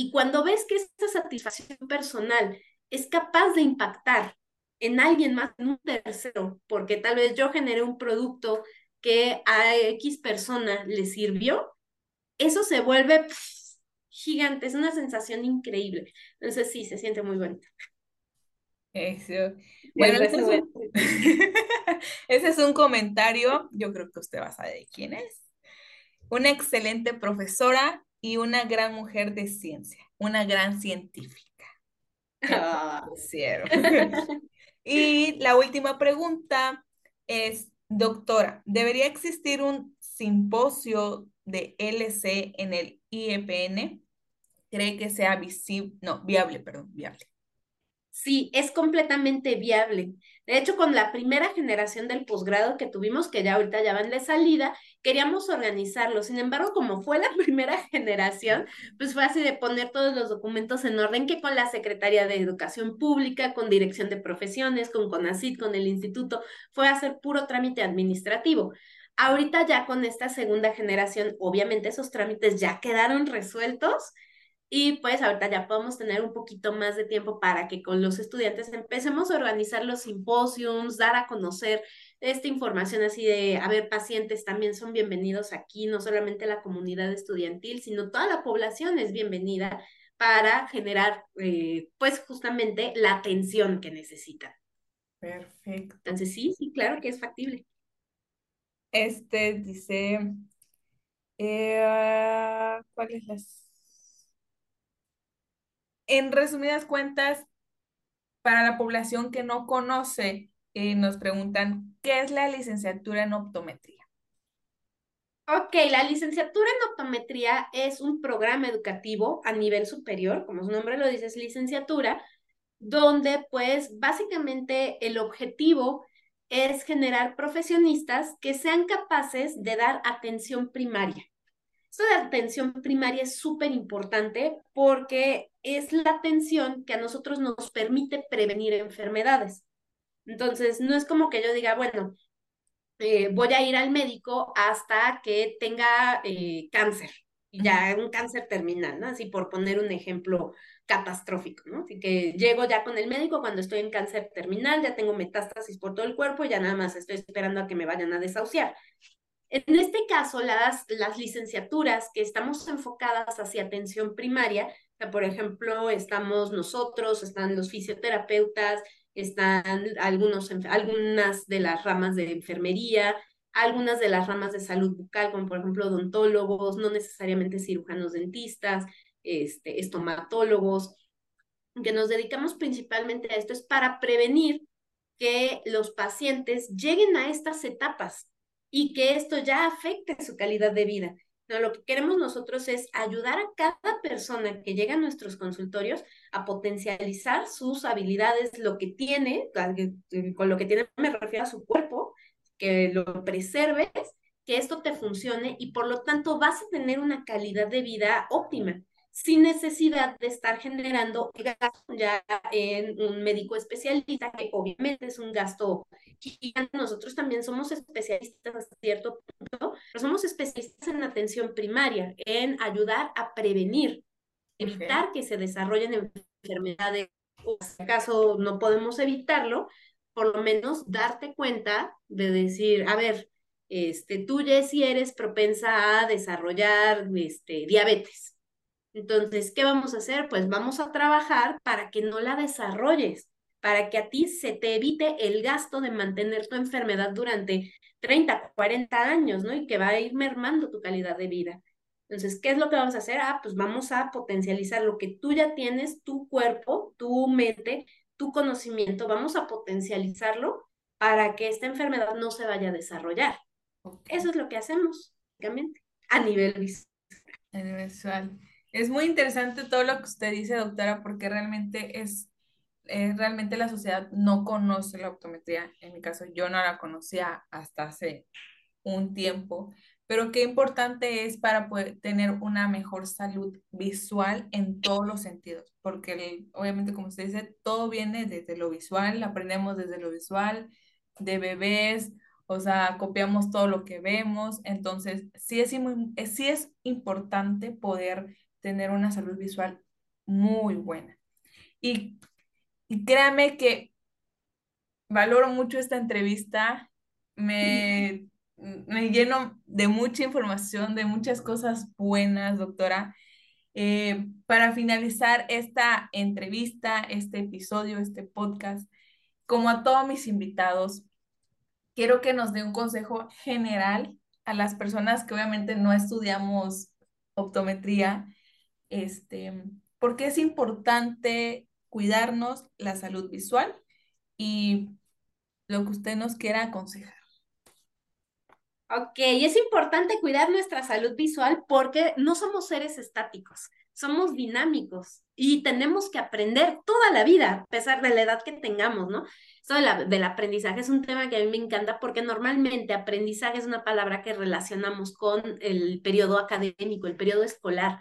Y cuando ves que esa satisfacción personal es capaz de impactar en alguien más, en un tercero, porque tal vez yo generé un producto que a X persona le sirvió, eso se vuelve gigante, es una sensación increíble. Entonces sí, se siente muy bonito. Eso. Bueno, ese es, un, ese es un comentario, yo creo que usted va a saber quién es. Una excelente profesora y una gran mujer de ciencia, una gran científica. Ah. Y la última pregunta es, doctora, ¿debería existir un simposio de LC en el IEPN? ¿Cree que sea visible, no, viable, perdón, viable? Sí, es completamente viable. De hecho, con la primera generación del posgrado que tuvimos, que ya ahorita ya van de salida, queríamos organizarlo. Sin embargo, como fue la primera generación, pues fue así de poner todos los documentos en orden, que con la Secretaría de Educación Pública, con Dirección de Profesiones, con CONACIT, con el instituto, fue hacer puro trámite administrativo. Ahorita ya con esta segunda generación, obviamente esos trámites ya quedaron resueltos y pues ahorita ya podemos tener un poquito más de tiempo para que con los estudiantes empecemos a organizar los simposios, dar a conocer esta información así de, a ver, pacientes también son bienvenidos aquí, no solamente la comunidad estudiantil, sino toda la población es bienvenida para generar, eh, pues justamente la atención que necesitan. Perfecto. Entonces, sí, sí, claro que es factible. Este dice, eh, ¿cuál es las? En resumidas cuentas, para la población que no conoce, eh, nos preguntan, ¿qué es la licenciatura en optometría? Ok, la licenciatura en optometría es un programa educativo a nivel superior, como su nombre lo dice, es licenciatura, donde pues básicamente el objetivo es generar profesionistas que sean capaces de dar atención primaria. Esto de atención primaria es súper importante porque es la atención que a nosotros nos permite prevenir enfermedades. Entonces, no es como que yo diga, bueno, eh, voy a ir al médico hasta que tenga eh, cáncer, ya un cáncer terminal, ¿no? Así por poner un ejemplo catastrófico, ¿no? Así que llego ya con el médico cuando estoy en cáncer terminal, ya tengo metástasis por todo el cuerpo, ya nada más estoy esperando a que me vayan a desahuciar. En este caso, las, las licenciaturas que estamos enfocadas hacia atención primaria, por ejemplo, estamos nosotros, están los fisioterapeutas, están algunos, algunas de las ramas de enfermería, algunas de las ramas de salud bucal, como por ejemplo odontólogos, no necesariamente cirujanos dentistas, este, estomatólogos, que nos dedicamos principalmente a esto, es para prevenir que los pacientes lleguen a estas etapas y que esto ya afecte su calidad de vida. No, lo que queremos nosotros es ayudar a cada persona que llega a nuestros consultorios a potencializar sus habilidades, lo que tiene, con lo que tiene me refiero a su cuerpo, que lo preserves, que esto te funcione y por lo tanto vas a tener una calidad de vida óptima sin necesidad de estar generando gasto ya en un médico especialista, que obviamente es un gasto gigante. Nosotros también somos especialistas a cierto punto, pero somos especialistas en atención primaria, en ayudar a prevenir, evitar que se desarrollen enfermedades, o si acaso no podemos evitarlo, por lo menos darte cuenta de decir, a ver, este, tú, Jessie, eres propensa a desarrollar este, diabetes entonces, ¿qué vamos a hacer? Pues vamos a trabajar para que no la desarrolles, para que a ti se te evite el gasto de mantener tu enfermedad durante 30, 40 años, ¿no? Y que va a ir mermando tu calidad de vida. Entonces, ¿qué es lo que vamos a hacer? Ah, pues vamos a potencializar lo que tú ya tienes, tu cuerpo, tu mente, tu conocimiento, vamos a potencializarlo para que esta enfermedad no se vaya a desarrollar. Eso es lo que hacemos, básicamente, a nivel visual. A nivel visual. Es muy interesante todo lo que usted dice, doctora, porque realmente es, realmente la sociedad no conoce la optometría. En mi caso, yo no la conocía hasta hace un tiempo, pero qué importante es para poder tener una mejor salud visual en todos los sentidos, porque obviamente, como usted dice, todo viene desde lo visual, aprendemos desde lo visual, de bebés, o sea, copiamos todo lo que vemos, entonces sí es, sí es importante poder tener una salud visual muy buena. Y, créame que valoro mucho esta entrevista, me, me lleno de mucha información, de muchas cosas buenas, doctora. Eh, para finalizar esta entrevista, este episodio, este podcast, como a todos mis invitados, quiero que nos dé un consejo general a las personas que obviamente no estudiamos optometría este, porque es importante cuidarnos la salud visual y lo que usted nos quiera aconsejar. Ok, es importante cuidar nuestra salud visual porque no somos seres estáticos, somos dinámicos y tenemos que aprender toda la vida, a pesar de la edad que tengamos, ¿no? Esto del aprendizaje es un tema que a mí me encanta porque normalmente aprendizaje es una palabra que relacionamos con el periodo académico, el periodo escolar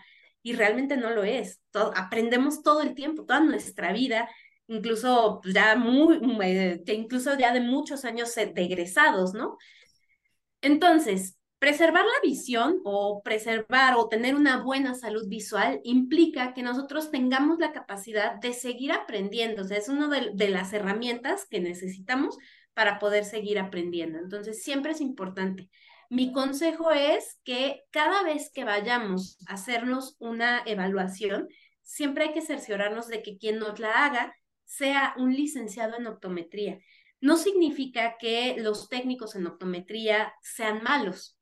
y realmente no lo es. aprendemos todo el tiempo, toda nuestra vida, incluso ya muy, eh, incluso ya de muchos años de egresados, ¿no? Entonces, preservar la visión o preservar o tener una buena salud visual implica que nosotros tengamos la capacidad de seguir aprendiendo. O sea, es una de las herramientas que necesitamos para poder seguir aprendiendo. Entonces, siempre es importante. Mi consejo es que cada vez que vayamos a hacernos una evaluación, siempre hay que cerciorarnos de que quien nos la haga sea un licenciado en optometría. No significa que los técnicos en optometría sean malos,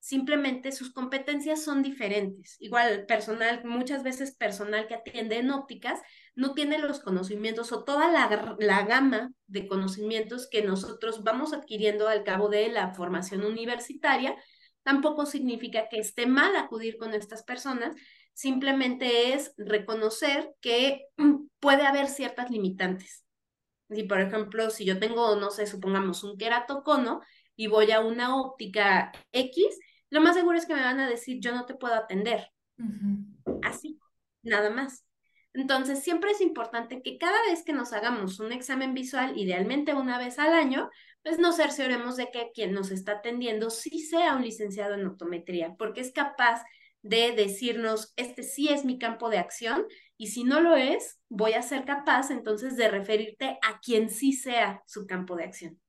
simplemente sus competencias son diferentes. Igual, personal, muchas veces personal que atiende en ópticas no tiene los conocimientos o toda la, la, gama de conocimientos que nosotros vamos adquiriendo al cabo de la formación universitaria. Tampoco significa que esté mal acudir con estas personas, simplemente es reconocer que puede haber ciertas limitantes. Si, por ejemplo, si yo tengo, no sé, supongamos un queratocono y voy a una óptica X, lo más seguro es que me van a decir, yo no te puedo atender. Así, nada más. Entonces, siempre es importante que cada vez que nos hagamos un examen visual, idealmente una vez al año, pues nos cercioremos de que quien nos está atendiendo sí sea un licenciado en optometría, porque es capaz de decirnos, este sí es mi campo de acción y si no lo es, voy a ser capaz entonces de referirte a quien sí sea su campo de acción.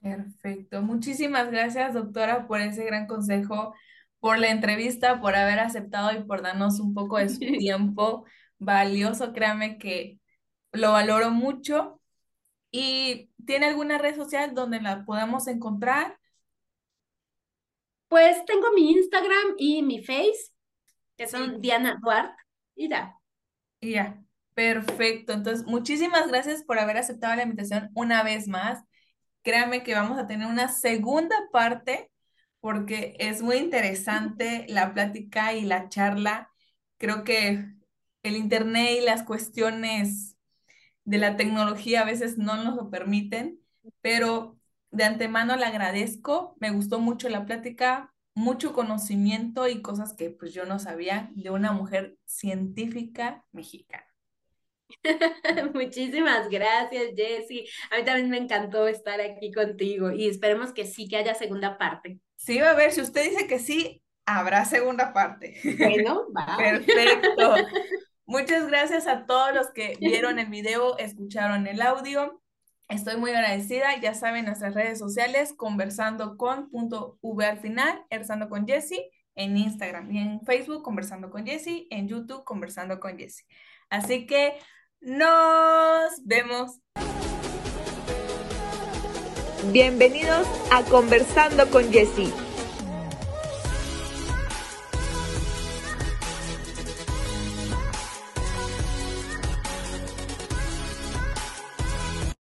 Perfecto. Muchísimas gracias, doctora, por ese gran consejo, por la entrevista, por haber aceptado y por darnos un poco de su tiempo valioso. Créame que lo valoro mucho. ¿Y tiene alguna red social donde la podamos encontrar? Pues tengo mi Instagram y mi Face, que son Diana Duarte, y ya. Y ya, perfecto. Entonces, muchísimas gracias por haber aceptado la invitación una vez más. Créanme que vamos a tener una segunda parte porque es muy interesante la plática y la charla. Creo que el Internet y las cuestiones de la tecnología a veces no nos lo permiten, pero de antemano le agradezco, me gustó mucho la plática, mucho conocimiento y cosas que pues yo no sabía de una mujer científica mexicana. Muchísimas gracias, Jessie. A mí también me encantó estar aquí contigo y esperemos que sí, que haya segunda parte. Sí, va a ver, si usted dice que sí, habrá segunda parte. Bueno, va. Perfecto. Muchas gracias a todos los que vieron el video, escucharon el audio. Estoy muy agradecida. Ya saben, nuestras redes sociales, conversando con punto V al final, conversando con Jessie, en Instagram y en Facebook, conversando con Jessie, en YouTube, conversando con Jessie. Así que nos vemos. Bienvenidos a Conversando con Jessie.